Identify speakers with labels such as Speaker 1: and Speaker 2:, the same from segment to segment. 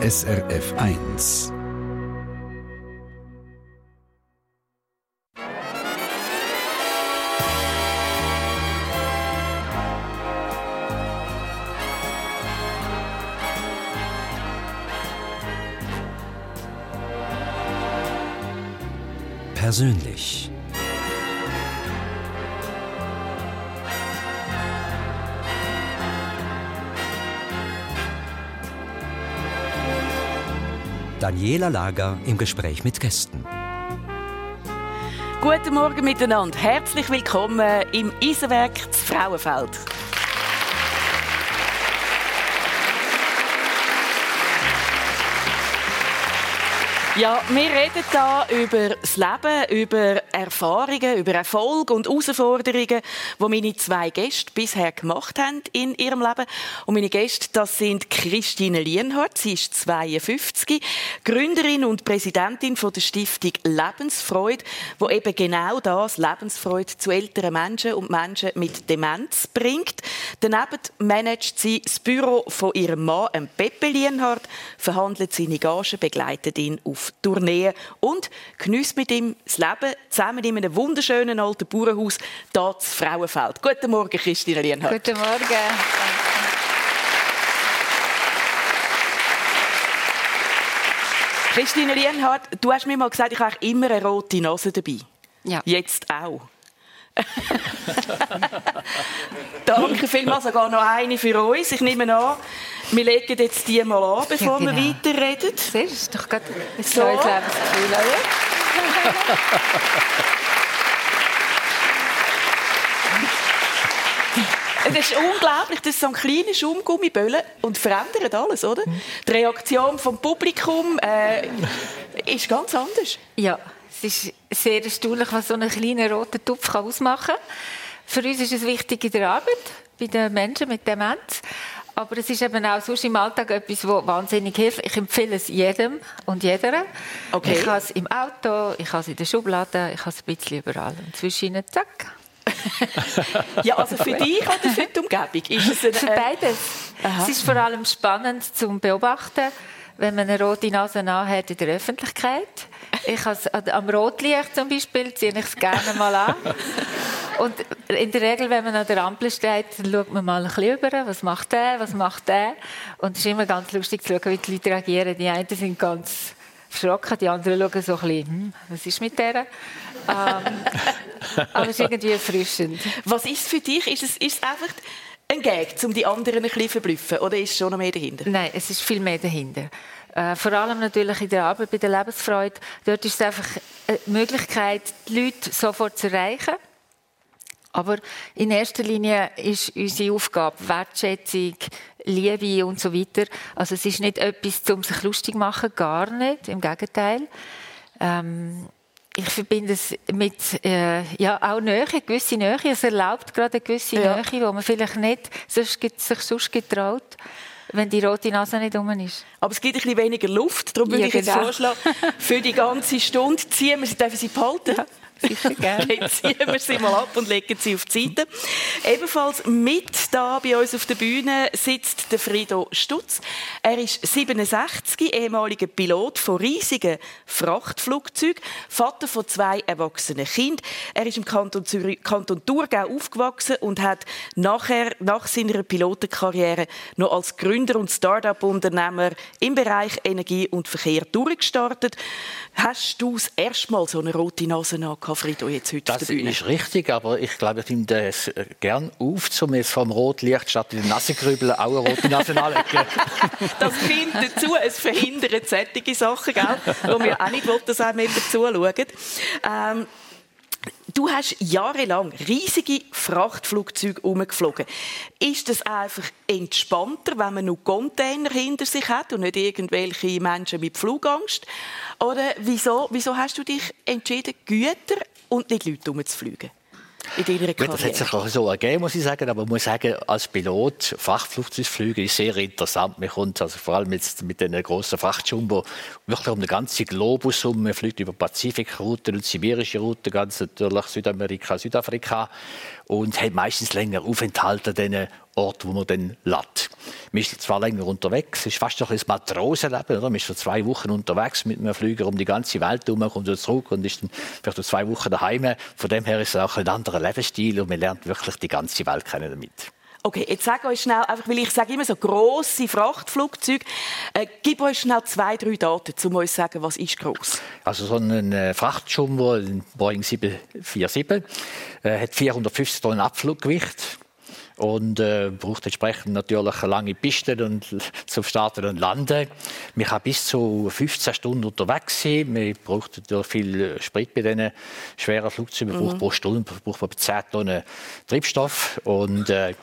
Speaker 1: SRF 1. Persönlich. Daniela Lager im Gespräch mit Gästen.
Speaker 2: Guten Morgen miteinander. Herzlich willkommen im Eisenwerk Frauenfeld. Ja, wir reden da über das Leben, über Erfahrungen, über Erfolg und Herausforderungen, die meine zwei Gäste bisher gemacht haben in ihrem Leben. Und meine Gäste, das sind Christine Lienhardt, sie ist 52, Gründerin und Präsidentin von der Stiftung Lebensfreude, wo eben genau das, Lebensfreude zu älteren Menschen und Menschen mit Demenz bringt. Daneben managt sie das Büro von ihrem Mann, Peppe Lienhardt, verhandelt seine Gagen, begleitet ihn auf Tourneen und genießt mit ihm das Leben zusammen in einem wunderschönen alten Bauernhaus hier zu Frauenfeld. Guten Morgen, Christine Lienhardt.
Speaker 3: Guten Morgen.
Speaker 2: Christine Lienhardt, du hast mir mal gesagt, ich habe immer eine rote Nase dabei.
Speaker 3: Ja.
Speaker 2: Jetzt auch. Danke vielmals, sogar noch eine für uns. Ich nehme an, wir legen jetzt die mal an, bevor
Speaker 3: Ja, genau.
Speaker 2: wir weiterreden.
Speaker 3: Siehst ist doch gerade ein
Speaker 2: So.
Speaker 3: neues Lebensgefühl, oder?
Speaker 2: Es ist unglaublich, das ist so ein kleiner Schaumgummiböllen und verändert alles, oder? Die Reaktion vom Publikum äh, ist ganz anders.
Speaker 3: Ja, es ist sehr erstaunlich, was so ein kleiner roter Tupf kann ausmachen kann. Für uns ist es wichtig in der Arbeit, bei den Menschen mit Demenz. Aber es ist eben auch sonst im Alltag etwas, das wahnsinnig hilft. Ich empfehle es jedem und jeder.
Speaker 2: Okay.
Speaker 3: Ich habe es im Auto, ich habe es in der Schublade, ich habe es ein bisschen überall. Und zwischen ihnen, zack.
Speaker 2: Ja, also für dich oder für die Umgebung? Ist es ein,
Speaker 3: Für
Speaker 2: äh,
Speaker 3: beides. Es ist vor allem spannend zum Beobachten, wenn man eine rote Nase hat in der Öffentlichkeit. Ich has, am Rotlicht zum Beispiel ziehe ich es gerne mal an. Und in der Regel, wenn man an der Ampel steht, dann schaut man mal ein bisschen über, was macht der, was macht der. Und es ist immer ganz lustig zu schauen, wie die Leute reagieren. Die einen sind ganz verschrocken, die anderen schauen so ein bisschen, hm, was ist mit der? Ähm, aber es ist irgendwie erfrischend.
Speaker 2: Was ist es für dich? Ist es, ist es einfach ein Gag, um die anderen ein bisschen zu verblüffen? Oder ist schon noch mehr dahinter?
Speaker 3: Nein, es ist viel mehr dahinter. Äh, vor allem natürlich in der Arbeit, bei der Lebensfreude. Dort ist es einfach eine Möglichkeit, die Leute sofort zu erreichen. Aber in erster Linie ist unsere Aufgabe Wertschätzung, Liebe und so weiter. Also es ist nicht etwas, um sich lustig zu machen, gar nicht, im Gegenteil. Ähm, ich verbinde es mit äh, ja, auch Nähe, gewisse Nähe. Es erlaubt gerade eine gewisse
Speaker 2: Ja.
Speaker 3: Nähe, die man vielleicht nicht sonst, sich sonst getraut, wenn die rote Nase nicht um ist.
Speaker 2: Aber es gibt ein bisschen weniger Luft. Darum würde
Speaker 3: Ja,
Speaker 2: ich jetzt
Speaker 3: genau.
Speaker 2: vorschlagen, für die ganze Stunde ziehen wir sie, dürfen sie behalten?
Speaker 3: Sicher gerne.
Speaker 2: Jetzt ziehen wir sie mal ab und legen sie auf die Seite. Ebenfalls mit da bei uns auf der Bühne sitzt der Frido Stutz. Er ist 67, ehemaliger Pilot von riesigen Frachtflugzeugen, Vater von zwei erwachsenen Kindern. Er ist im Kanton, Zürich, Kanton Thurgau aufgewachsen und hat nachher, nach seiner Pilotenkarriere noch als Gründer und Start-up-Unternehmer im Bereich Energie und Verkehr durchgestartet. Hast du das erste Mal so eine rote Nase gehabt, Frido, jetzt heute auf
Speaker 4: Das
Speaker 2: der Bühne?
Speaker 4: ist richtig, aber ich glaube, ich nehme es äh, gern auf, um jetzt vom Rotlicht statt in den Nassengrübeln auch eine rote Nase anlegen.
Speaker 2: Das kommt dazu, es verhindert solche Sachen, gell? wo wir auch nicht wollen, dass auch jemand zuschaut. Ähm, Du hast jahrelang riesige Frachtflugzeuge umgeflogen. Ist das einfach entspannter, wenn man nur Container hinter sich hat und nicht irgendwelche Menschen mit Flugangst? Oder wieso, wieso hast du dich entschieden, Güter und nicht Leute umzufliegen? In deiner
Speaker 4: Gut, das hat sich auch so ergeben, muss ich sagen. Aber ich muss sagen, als Pilot, Frachtflugzeugflüge ist sehr interessant. Man kommt also vor allem jetzt mit den grossen Frachtjumbo wirklich um den ganzen Globus um. Man fliegt über Pazifikrouten und sibirische Routen, ganz natürlich Südamerika, Südafrika. Und hat meistens länger Aufenthalte an diesen Ort, wo man dann lädt. Man ist zwar länger unterwegs, es ist fast noch ein Matrosenleben. Oder? Man ist für zwei Wochen unterwegs mit einem Flüger um die ganze Welt herum, kommt wieder zurück und ist dann vielleicht zwei Wochen daheim. Von dem her ist es auch ein anderer Lebensstil und man lernt wirklich die ganze Welt kennen damit.
Speaker 2: Okay, jetzt sag euch schnell, einfach weil ich sage immer so grosse Frachtflugzeuge, äh, gib euch schnell zwei, drei Daten, um euch zu sagen, was ist gross.
Speaker 4: Also so ein äh, Frachtjumbo, ein Boeing 747, äh, hat 450 Tonnen Abfluggewicht und äh, braucht entsprechend natürlich lange Pisten und, zum Starten und Landen. Man kann bis zu 15 Stunden unterwegs sein. Man braucht natürlich viel Sprit bei diesen schweren Flugzeugen. Man mhm. braucht pro Stunde braucht man 10 Tonnen Treibstoff. Und äh,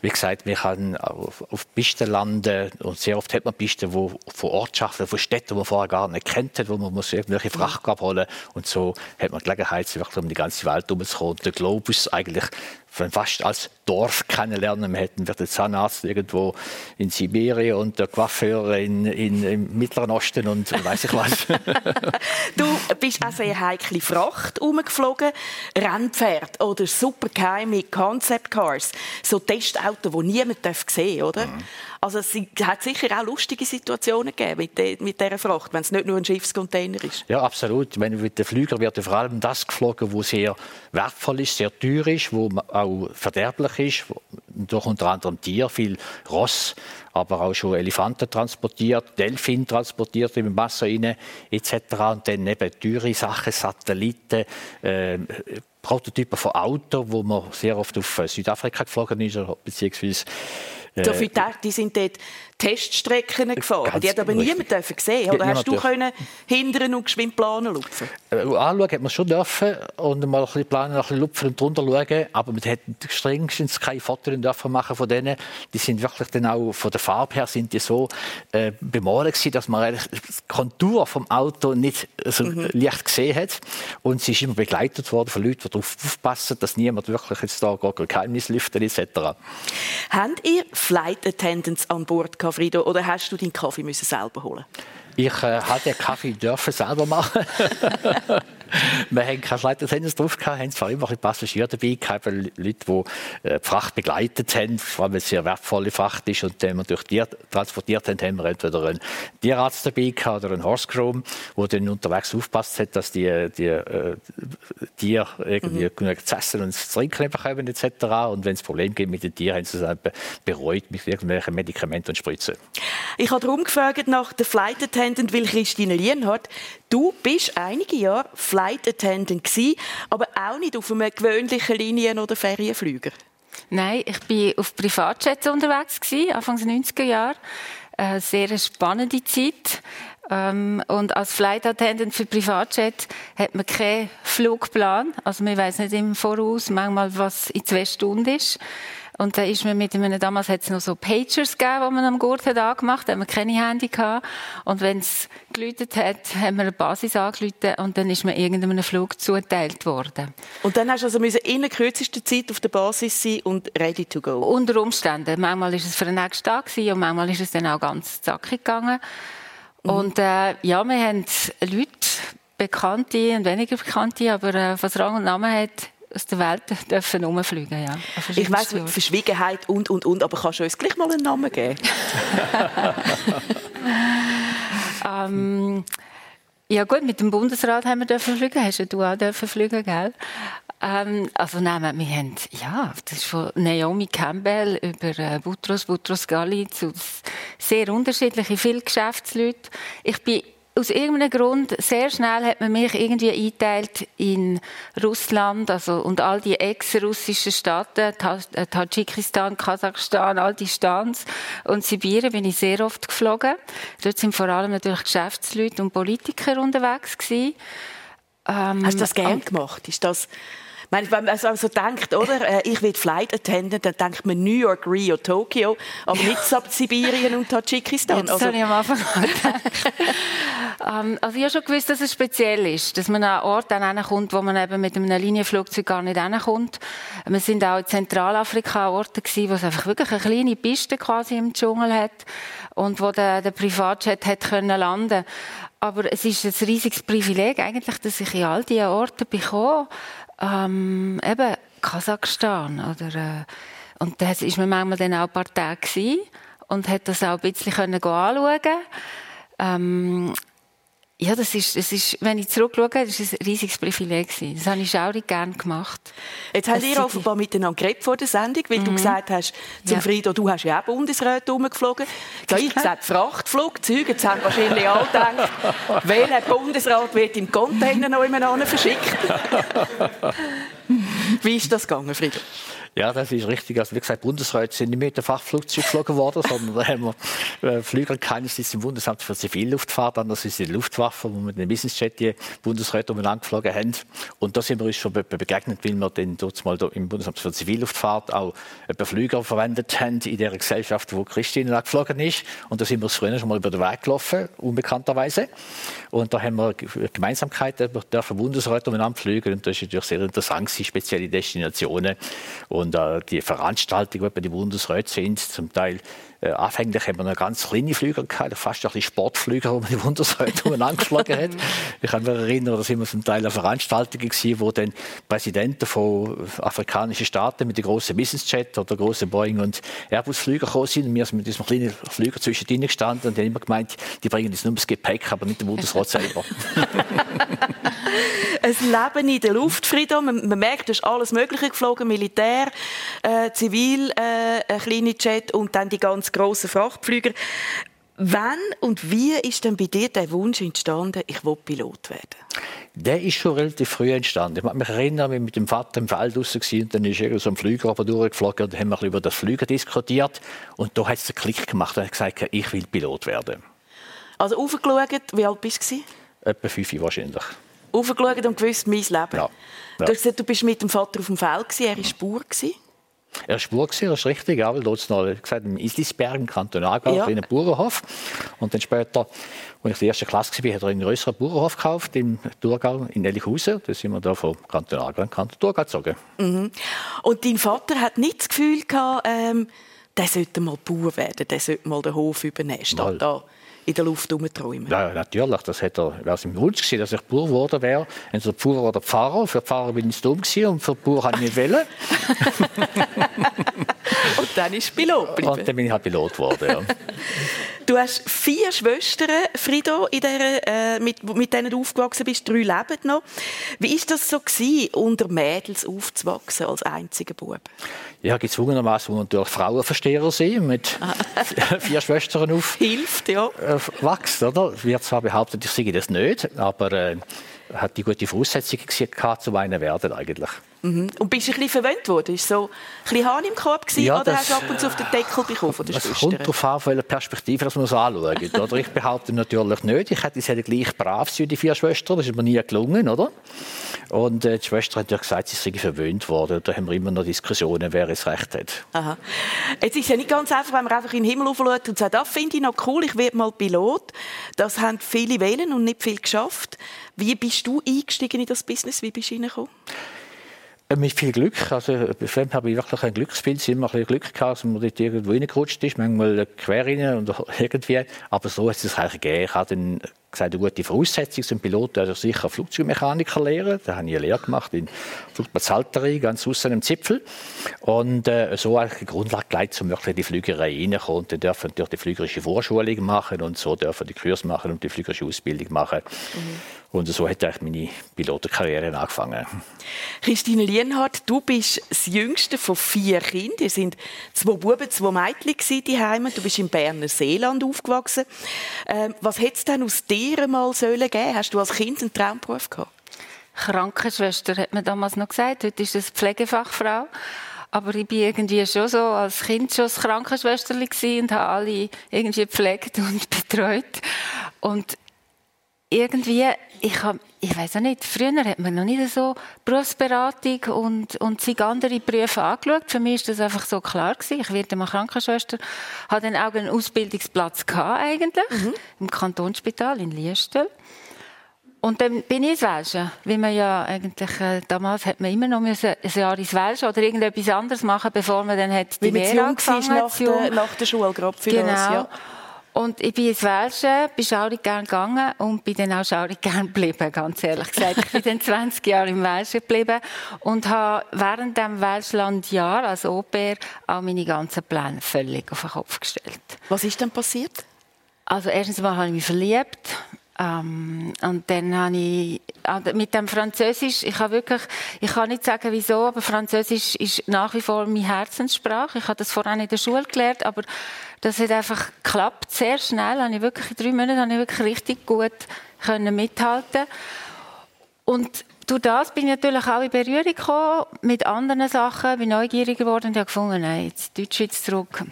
Speaker 4: wie gesagt, man kann auf, auf Pisten landen und sehr oft hat man Pisten, wo von Ortschaften, von Städten, die man vorher gar nicht kennt, wo man muss irgendwelche mhm. Fracht abholen und so hat man die Gelegenheit, wirklich um die ganze Welt herumzukommen. Der Globus eigentlich fast als Dorf kennenlernen. Wir hätten den Zahnarzt irgendwo in Sibirien und der Coiffeur in, in, im Mittleren Osten und weiß ich was.
Speaker 2: du bist auch sehr heikle Fracht umgeflogen. Rennpferd oder supergeheime Concept Cars. So Testautos, die niemand sehen darf, oder? Mhm. Also es hat sicher auch lustige Situationen gegeben mit, de, mit dieser Fracht, wenn es nicht nur ein Schiffscontainer ist.
Speaker 4: Ja, absolut. Meine, mit den Flügern wird vor allem das geflogen, was sehr wertvoll ist, sehr teuer ist, wo auch verderblich ist, durch unter anderem Tier, viel Ross, aber auch schon Elefanten transportiert, Delfin transportiert im Wasser rein, etc. Und dann eben teure Sachen, Satelliten, äh, Prototypen von Autos, wo man sehr oft auf Südafrika geflogen ist, beziehungsweise
Speaker 2: äh, Dafür die sind dort Teststrecken gefahren. Die hat aber niemand dürfen sehen. Oder ja, hast du können hindern und geschwind planen lupfen?
Speaker 4: Äh, anschauen hat man schon dürfen und mal ein bisschen planen, ein bisschen lupfen und drunter schauen. Aber man hätte strengstens keine Fotos dürfen machen von denen. Die sind wirklich dann auch von der Farbe her sind die so äh, bemalt gewesen, dass man die Kontur vom Auto nicht so mhm. leicht gesehen hat. Und sie ist immer begleitet worden von Leuten, darauf aufpassen, dass niemand wirklich jetzt da Geheimnis lüftet etc.
Speaker 2: Habt ihr Flight Attendants an Bord Frido, oder hast du deinen Kaffee müssen selber holen?
Speaker 4: Ich äh, hatte den Kaffee dürfen selber machen. wir haben keine Leitertennis drauf gehabt, haben zwar immer ein Passagiere dabei gehabt, Leute, die äh, die Fracht begleitet haben, vor allem wenn es sehr wertvolle Fracht ist und den wir durch Tier transportiert haben, haben wir entweder einen Tierarzt dabei gehabt oder einen Horse der dann unterwegs aufpasst hat, dass die, die äh, Tiere irgendwie mhm. genug zu essen und zu trinken bekommen etc. Und wenn es Probleme gibt mit den Tieren, haben sie es bereut mit irgendwelchen Medikamenten und Spritzen.
Speaker 2: Ich habe darum gefragt nach der Flight Attendant, weil Christine Lienhardt, du bist einige Jahre Flight Attendant gewesen, aber auch nicht auf einem gewöhnlichen Linien- oder Ferienflüger.
Speaker 3: Nein, ich bin auf Privatjets unterwegs gewesen, Anfang der 90er Jahre. Eine sehr spannende Zeit. Ähm, und als Flight Attendant für Privatjet hat man keinen Flugplan. Also man weiß nicht im Voraus manchmal, was in zwei Stunden ist. Und da ist man mit einem, damals hat es noch so Pagers gegeben, die man am Gurt hat angemacht, da haben wir keine Handy gehabt. Und wenn es geläutet hat, haben wir eine Basis angeläutet und dann ist man irgendeinem Flug zugeteilt worden.
Speaker 2: Und dann hast du also müssen in der kürzesten Zeit auf der Basis sein und ready to go?
Speaker 3: Unter Umständen. Manchmal ist es für den nächsten Tag und manchmal ist es dann auch ganz zackig gegangen. Mhm. Und äh, ja, wir haben Leute, Bekannte und weniger Bekannte, aber äh, was Rang und Namen hat, aus der Welt dürfen rumfliegen, ja.
Speaker 2: Ich weiss, Verschwiegenheit und, und, und, aber kannst du uns gleich mal einen Namen geben?
Speaker 3: ähm, ja gut, mit dem Bundesrat haben wir dürfen fliegen, hast du auch dürfen fliegen, gell? Ähm, also nein, wir haben, ja, das ist von Naomi Campbell über äh, Butros, Butros Ghali zu sehr unterschiedliche, viele Geschäftsleute. Ich bin aus irgendeinem Grund, sehr schnell hat man mich irgendwie eingeteilt in Russland, also, und all die ex-russischen Staaten, äh, Tadschikistan, Kasachstan, all die Stans und Sibirien bin ich sehr oft geflogen. Dort sind vor allem natürlich Geschäftsleute und Politiker unterwegs gewesen.
Speaker 2: Ähm, Hast du das gern gemacht? Ist das meine, wenn man also denkt, oder, äh, ich will Flight Attendant, dann denkt man New York, Rio, Tokio, aber nicht Sibirien und Tadschikistan.
Speaker 3: Das also, habe ich am Anfang ähm, Also ich habe schon gewusst, dass es speziell ist, dass man an einen Ort kommt, wo man eben mit einem Linienflugzeug gar nicht hinkommt. Wir sind auch in Zentralafrika an Orten gewesen, wo es einfach wirklich eine kleine Piste quasi im Dschungel hat und wo der, der Privatjet hat können landen aber es ist ein riesiges Privileg eigentlich, dass ich in all diese Orte bekomme ähm, eben Kasachstan oder äh, und das ist man manchmal dann auch ein paar Tage gewesen und hat das auch ein bisschen anschauen. Ähm, ja, das ist, das ist, wenn ich zurückschaue, das ist ein riesiges Privileg gewesen. Das habe ich schaurig gerne gemacht.
Speaker 2: Jetzt haben wir offenbar miteinander geredet vor der Sendung, weil mhm. du gesagt hast, zum ja. Frido, du hast ja auch Bundesräte rumgeflogen. Ja, ich gesagt, Frachtflugzeuge, jetzt haben wahrscheinlich alle gedacht, welcher Bundesrat wird im Container noch jemand verschickt? Wie ist das gegangen, Frido?
Speaker 4: Ja, das ist richtig. Also wie gesagt, Bundesräte sind nicht mit dem Fachflugzeug geflogen worden, sondern da haben wir äh, Flüger keines ist im Bundesamt für Zivilluftfahrt, anders ist die Luftwaffe, wo wir mit einem Businessjet die Bundesräte umeinander geflogen haben. Und da sind wir uns schon begegnet, weil wir dann dort mal im Bundesamt für Zivilluftfahrt auch ein Flüger verwendet haben in der Gesellschaft, wo Christine geflogen ist. Und da sind wir früher schon mal über den Weg gelaufen, unbekannterweise. Und da haben wir Gemeinsamkeiten, wir dürfen Bundesräte umeinander fliegen. Und das ist natürlich sehr interessant, spezielle Destinationen. Und und äh, die Veranstaltungen, bei den Bundesräten sind, zum Teil äh, anfänglich haben wir noch ganz kleine Flüger gehabt, fast ein bisschen Sportflüger, wo man die Bundesräte angeschlagen hat. Ich kann mich erinnern, da sind wir zum Teil an Veranstaltungen gewesen, wo dann Präsidenten von afrikanischen Staaten mit den großen Businessjet oder großen Boeing und Airbus Flüger gekommen sind. Wir sind mit diesem kleinen Flüger zwischendrin gestanden und die haben immer gemeint, die bringen jetzt nur das Gepäck, aber nicht den Bundesrat selber.
Speaker 2: ein Leben in der Luft, Frido. Man, man merkt, du hast alles Mögliche geflogen, Militär, äh, Zivil, äh, ein kleiner Jet und dann die ganz grossen Frachtflüger. Wann und wie ist denn bei dir der Wunsch entstanden, ich will Pilot werden?
Speaker 4: Der ist schon relativ früh entstanden. Ich kann mich erinnern, wir mit dem Vater im Feld draussen waren und dann ist er so ein Flüger aber durchgeflogen und haben wir über das Flüger diskutiert und da hat es einen Klick gemacht und hat gesagt, ich will Pilot werden.
Speaker 2: Also aufgeschaut, wie alt bist du?
Speaker 4: Etwa fünf wahrscheinlich
Speaker 2: aufgeschaut und gewusst, mein Leben. Ja. Ja. Du hast gesagt, du bist mit dem Vater auf dem Feld, er war Spur.
Speaker 4: Er war Spur, das ist richtig, weil dort noch gesagt, im Islisberg, im Kanton Aargau, ja. einen Bauernhof. Und dann später, als ich in der ersten Klasse war, hat er einen größeren Bauernhof gekauft im Thurgau, in Ellichhausen. Da sind wir da vom Kanton Aargau in Kanton Thurgau gezogen.
Speaker 2: Mhm. Und dein Vater hat nicht das Gefühl gehabt, ähm, der sollte mal Bauer werden, der sollte mal den Hof übernehmen, statt da in der Luft herumträumen?
Speaker 4: Ja, natürlich. Das hat er, wäre es im Wunsch gewesen, dass ich Bauer geworden wäre. Entweder Bauer oder Pfarrer. Für Pfarrer bin ich dumm gewesen und für Bauer habe ich nicht wollen.
Speaker 2: und dann ist Pilot
Speaker 4: geblieben. Und dann bin ich halt Pilot geworden, ja.
Speaker 2: Du hast vier Schwestern, Frido, in der, äh, mit, mit denen du aufgewachsen bist. Drei leben noch. Wie ist das so gewesen, unter Mädels aufzuwachsen als einziger Bub?
Speaker 4: Ja, gezwungenermaßen durch Frauenversteher sein, mit ah. vier Schwestern auf.
Speaker 2: Hilft, ja.
Speaker 4: Äh, wächst, oder? Wird zwar behauptet, ich sehe das nicht, aber äh, hat die gute Voraussetzungen gehabt, zum einen werden eigentlich.
Speaker 2: Mhm. Und bist du ein bisschen verwöhnt worden? Ist so ein bisschen Hahn im Korb gewesen, ja, oder hast du ab und zu auf den Deckel bekommen von der
Speaker 4: Es kommt darauf an, von welcher Perspektive dass man es anschaut. oder? Ich behaupte natürlich nicht, ich hätte sie gleich brav wie die vier Schwestern, das ist mir nie gelungen, oder? Und äh, die Schwester hat ja gesagt, sie sei verwöhnt worden. Da haben wir immer noch Diskussionen, wer es recht hat.
Speaker 2: Aha. Jetzt ist es ja nicht ganz einfach, wenn man einfach in den Himmel aufschaut und sagt, das finde ich noch cool, ich werde mal Pilot. Das haben viele wählen und nicht viel geschafft. Wie bist du eingestiegen in das Business? Wie bist du reingekommen?
Speaker 4: Äh, mit viel Glück. Also, bisher habe ich wirklich ein Glücksbild, immer ein bisschen Glück gehabt, dass man dort irgendwo reingerutscht ist, manchmal quer rein oder irgendwie. Aber so hat es sich eigentlich gegeben. Ich habe dann gesagt, eine gute Voraussetzung zum Pilot wäre sicher Flugzeugmechaniker lehren. Da habe ich eine Lehre gemacht in Flugplatzhalterei, ganz außen im Zipfel. Und äh, so die Grundlage gelegt, um wirklich in die Flügerei reinzukommen. Und dann dürfen natürlich die flügerische Vorschulung machen und so dürfen die Kurs machen und die flügerische Ausbildung machen. Mhm. Und so hat eigentlich meine Pilotenkarriere angefangen.
Speaker 2: Christine Lienhardt, du bist das jüngste von vier Kindern. Ihr sind zwei Buben, zwei Mädchen die Heime. Du bist im Berner Seeland aufgewachsen. Ähm, was hätte es denn aus dir mal sollen geben? Hast du als Kind einen Traumberuf gehabt?
Speaker 3: Krankenschwester hat man damals noch gesagt. Heute ist es Pflegefachfrau. Aber ich war irgendwie schon so als Kind schon Krankenschwester und habe alle irgendwie gepflegt und betreut. Und irgendwie, ich, hab, ich weiß auch nicht, früher hat man noch nicht so Berufsberatung und, und sich andere Berufe angeschaut. Für mich war das einfach so klar gewesen. Ich werde mal Krankenschwester. Hatte dann auch einen Ausbildungsplatz gehabt, eigentlich. Mhm. Im Kantonsspital in Liestel. Und dann bin ich ins Welschen, wie man ja eigentlich, äh, damals hat man immer noch müssen, ein Jahr ins Welschen oder irgendetwas anderes machen, bevor man dann hat die Lehre angefangen
Speaker 2: nach, der, nach der Schule, gerade für
Speaker 3: genau. Das, ja. Und ich bin ins Welsche, bin schaurig gern gegangen und bin dann auch schaurig gern geblieben, ganz ehrlich gesagt. Ich bin dann 20 Jahre im Welsche geblieben und habe während dem Welschlandjahr als Au-pair auch meine ganzen Pläne völlig auf den Kopf gestellt.
Speaker 2: Was ist denn passiert?
Speaker 3: Also erstens mal habe ich mich verliebt. Ähm, und dann habe ich also mit dem Französisch, ich habe wirklich, ich kann nicht sagen wieso, aber Französisch ist nach wie vor meine Herzenssprache. Ich habe das vorher in der Schule gelernt, aber das hat einfach geklappt, sehr schnell. Habe ich wirklich in drei Monaten habe ich wirklich richtig gut können mithalten. Und durch das bin ich natürlich auch in Berührung gekommen mit anderen Sachen, bin neugierig geworden und habe gefunden, nein, jetzt Deutschschweiz zurück.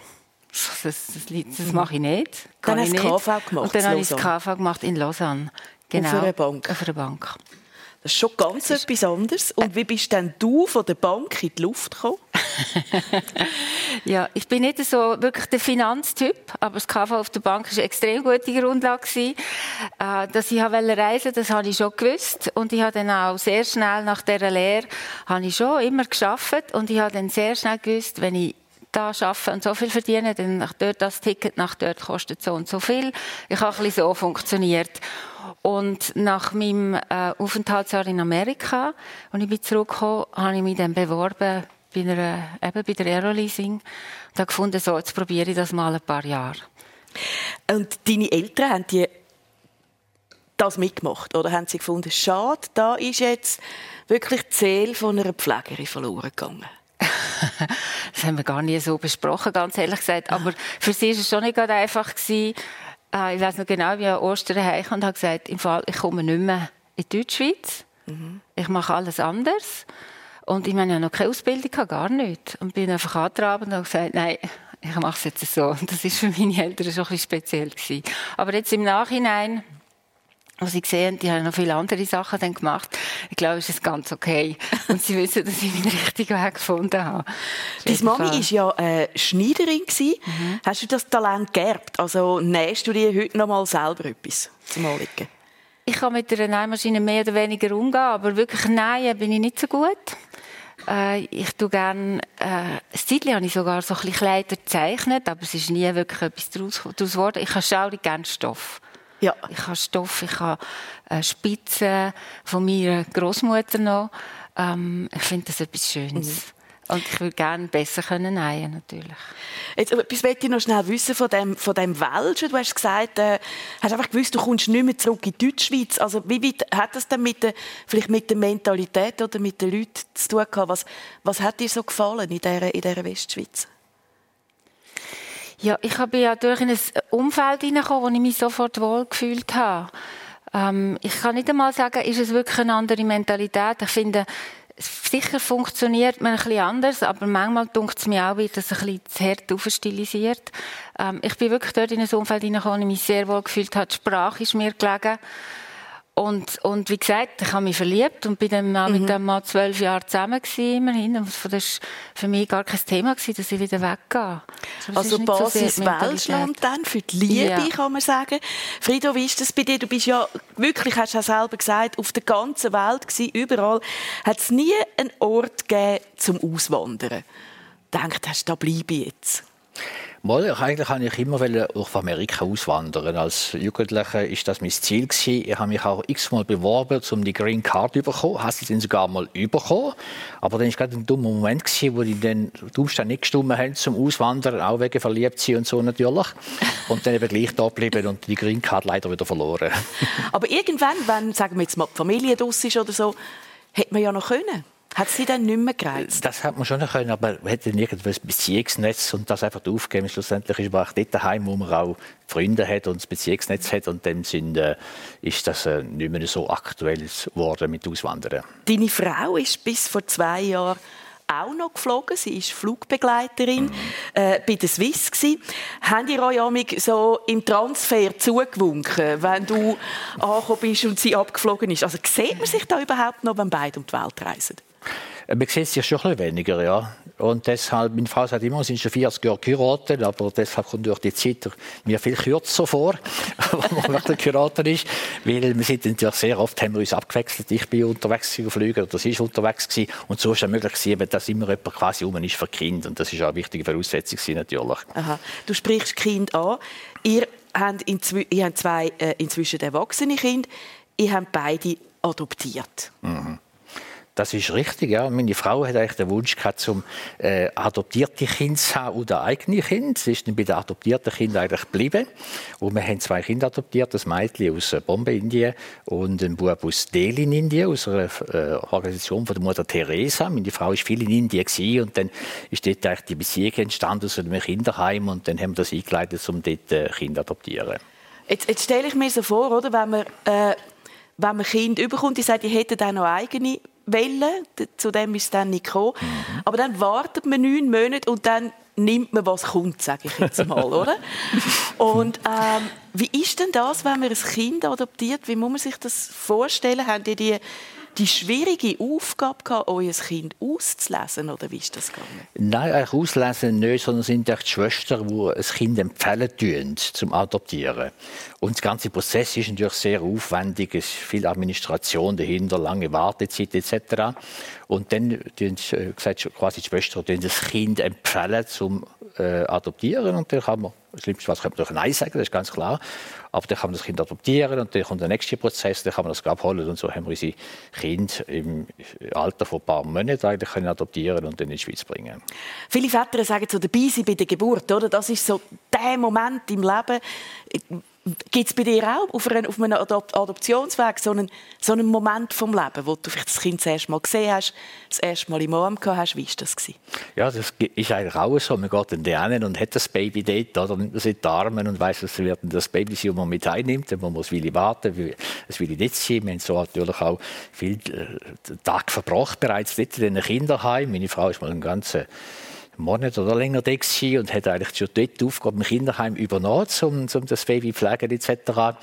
Speaker 3: Das, das, das, mache ich nicht.
Speaker 2: Kann dann hast du KV gemacht.
Speaker 3: Und dann habe ich das KV gemacht in Lausanne.
Speaker 2: Genau. Auf einer Bank.
Speaker 3: Auf einer Bank.
Speaker 2: Das ist schon ganz das etwas anderes. Und wie bist denn du von der Bank in die Luft gekommen?
Speaker 3: ja, ich bin nicht so wirklich der Finanztyp, aber das KV auf der Bank war eine extrem gute Grundlage. Gewesen. Äh, dass ich reisen wollte, das habe ich schon gewusst. Und ich habe dann auch sehr schnell nach dieser Lehre, habe ich schon immer geschafft. Und ich habe dann sehr schnell gewusst, wenn ich da arbeite und so viel verdiene, dann dort das Ticket nach dort kostet so und so viel. Ich habe ein bisschen so funktioniert. Und nach meinem äh, Aufenthaltsjahr in Amerika, und ich bin zurückgekommen, habe ich mich dann beworben bei, einer, eben bei der Aeroleasing und habe gefunden, so, jetzt probiere ich das mal ein paar Jahre.
Speaker 2: Und deine Eltern haben die das mitgemacht? Oder haben sie gefunden, schade, da ist jetzt wirklich die Seele von einer Pflegerin verloren gegangen?
Speaker 3: das haben wir gar nie so besprochen, ganz ehrlich gesagt. Aber für sie war es schon nicht einfach. Gewesen. Äh, ich weiß noch genau, wie an Ostern heimkam und habe gesagt, im Fall, ich komme nicht mehr in die Deutschschweiz. Mhm. Ich mache alles anders. Und ich meine, ich noch keine Ausbildung, gar nicht. Und bin einfach angetraben und habe gesagt, nein, ich mache es jetzt so. Und das war für meine Eltern schon ein bisschen speziell gewesen. Aber jetzt im Nachhinein was ich gesehen die haben noch viele andere Sachen dann gemacht. Ich glaube, es ist ganz okay. Und sie wissen, dass ich meinen richtigen Weg gefunden habe.
Speaker 2: Deine Mami war ja äh, Schneiderin. Mhm. Hast du das Talent geerbt? Also nähst du dir heute noch mal selber etwas zum Anlegen?
Speaker 3: Ich kann mit der Nähmaschine mehr oder weniger umgehen, aber wirklich nähen bin ich nicht so gut. Äh, ich tue gerne, äh, ein Zeitchen habe ich sogar so ein bisschen Kleider gezeichnet, aber es ist nie wirklich etwas daraus geworden. Ich habe schaurig gerne Stoff. Ja. Ich habe Stoff, ich habe äh, Spitzen von meiner Großmutter noch. Ähm, ich finde das etwas Schönes. Mhm. Und ich würde gerne besser können nähen, natürlich.
Speaker 2: Jetzt, etwas möchte ich noch schnell wissen von dem, von dem Welschen. Du hast gesagt, äh, hast einfach gewusst, du kommst nicht mehr zurück in die Deutschschweiz. Also, wie weit hat das denn mit der, vielleicht mit der Mentalität oder mit den Leuten zu tun gehabt? Was, was hat dir so gefallen in dieser, in dieser Westschweiz?
Speaker 3: Ja, ich habe ja durch ein Umfeld hineingekommen, wo ich mich sofort wohl gefühlt habe. Ähm, ich kann nicht einmal sagen, ist es wirklich eine andere Mentalität. Ich finde, sicher funktioniert man ein bisschen anders, aber manchmal dunkt es mir auch, wird das ein bisschen zu hart aufstilisiert. Ähm, ich bin wirklich dort in ein Umfeld hineingekommen, wo ich mich sehr wohl gefühlt habe. Die Sprache ist mir gelegen. Und, und wie gesagt, ich habe mich verliebt und bin dann mhm. mit dem Mann zwölf Jahre zusammen gewesen, immerhin. Und das war für mich gar kein Thema gewesen, dass ich wieder weggehe.
Speaker 2: Also Basis so Welschland dann für die Liebe, ja. kann man sagen. Frido, wie ist das bei dir? Du bist ja wirklich, hast du ja selber gesagt, auf der ganzen Welt gewesen, überall. Hat es nie einen Ort gegeben zum Auswandern? Denkt hast, da bleibe ich jetzt?
Speaker 4: Mal, eigentlich wollte ich immer auf Amerika auswandern. Als Jugendlicher ist das mein Ziel. Ich habe mich auch x-mal beworben, um die Green Card zu bekommen. Habe sie sogar mal bekommen. Aber dann war gerade ein dummer Moment gewesen, wo die dann die nicht gestimmt haben zum Auswandern, auch wegen verliebt sein und so natürlich. Und dann eben gleich da geblieben und die Green Card leider wieder verloren.
Speaker 2: Aber irgendwann, wenn, sagen wir jetzt mal, die Familie draus ist oder so, hätte man ja noch können. Hat sie dann nicht mehr gereizt?
Speaker 4: Das hat man schon können, aber man hätte irgendwo ein Beziehungsnetz und das einfach aufgeben. Schlussendlich ist man auch dort daheim, wo man auch Freunde hat und ein Beziehungsnetz hat und dann sind, äh, ist das äh, nicht mehr so aktuell geworden mit Auswandern.
Speaker 2: Deine Frau ist bis vor zwei Jahren auch noch geflogen. Sie ist Flugbegleiterin mhm. äh, bei der Swiss gsi. Haben die euch so im Transfer zugewunken, wenn du angekommen bist und sie abgeflogen ist? Also sieht man sich da überhaupt noch, wenn beide um die Welt reisen?
Speaker 4: Äh, man sieht sich schon ein bisschen weniger, ja. Und deshalb, meine Frau sagt immer, sie sind schon 40 Jahre geheiratet, aber deshalb kommt durch die Zeit mir viel kürzer vor, wenn man geheiratet ist. Weil wir sind natürlich sehr oft, haben wir uns abgewechselt. Ich bin unterwegs geflogen oder sie ist unterwegs gewesen. Und so ist es möglich gewesen, dass immer jemand quasi um ist für Kind. Und das ist auch eine wichtige Voraussetzung natürlich.
Speaker 2: Aha. Du sprichst Kind an. Ihr habt, inzwi ihr habt zwei äh, inzwischen erwachsene Kinder. Ihr habt beide adoptiert.
Speaker 4: Mhm. Das ist richtig, ja. Meine Frau hat eigentlich den Wunsch gehabt, zum äh, adoptierte Kind zu haben oder eigene Kind. Sie ist dann bei den adoptierten Kindern eigentlich geblieben. Und wir haben zwei Kinder adoptiert, das Mädchen aus Bombay, Indien und ein Bub aus Delhi in Indien, aus einer äh, Organisation von der Mutter Teresa. Meine Frau war viel in Indien gewesen, und dann ist dort eigentlich die Beziehung entstanden aus einem Kinderheim und dann haben wir das eingeleitet, um dort äh, Kinder zu adoptieren.
Speaker 2: Jetzt, jetzt stelle ich mir so vor, oder, wenn man, äh, wenn man Kind überkommt, die sagt, die hätten auch noch eigene Welle, zu dem ist es dann nicht gekommen. Mhm. Aber dann wartet man neun Monate und dann nimmt man, was kommt, sage ich jetzt mal, oder? Und ähm, wie ist denn das, wenn man ein Kind adoptiert? Wie muss man sich das vorstellen? Haben die die die schwierige Aufgabe gehabt, euer Kind auszulesen, oder wie ist das gegangen?
Speaker 4: Nein, eigentlich auslesen nicht, sondern sind die Schwestern, die ein Kind empfehlen tun, zum Adoptieren. Und der ganze Prozess ist natürlich sehr aufwendig, es ist viel Administration dahinter, lange Wartezeit etc. Und dann tun äh, quasi die Schwestern das Kind empfehlen zum äh, Adoptieren und dann kann man, das Schlimmste was könnte man durch Nein sagen, das ist ganz klar. Aber dann kann man das Kind adoptieren und dann kommt der nächste Prozess, dann kann man das abholen und so haben wir unsere Kinder im Alter von ein paar Monaten eigentlich können adoptieren und dann in die Schweiz bringen.
Speaker 2: Viele Väter sagen so dabei sein bei der Geburt, oder? Das ist so der Moment im Leben, Gibt es bei dir auch auf, einem, auf einem Adoptionsweg so einen, so einen Moment vom Leben, wo du vielleicht das Kind das erste Mal gesehen hast, das erste Mal im Arm gehabt hast? Wie war das? Gewesen?
Speaker 4: Ja, das ist eigentlich auch so. Man geht dann hin und hat das Baby dort, oder nimmt es in die Arme und weiss, es wird das Baby das man mit einnimmt. Dann muss man warten, es will nicht sein. Wir haben so natürlich auch viel äh, Tag verbracht bereits dort in den Kinderheim. Meine Frau ist mal einen ganzen Monat oder länger da und hat eigentlich schon dort die Aufgabe im Kinderheim übernommen, um, um das Baby pflegen etc.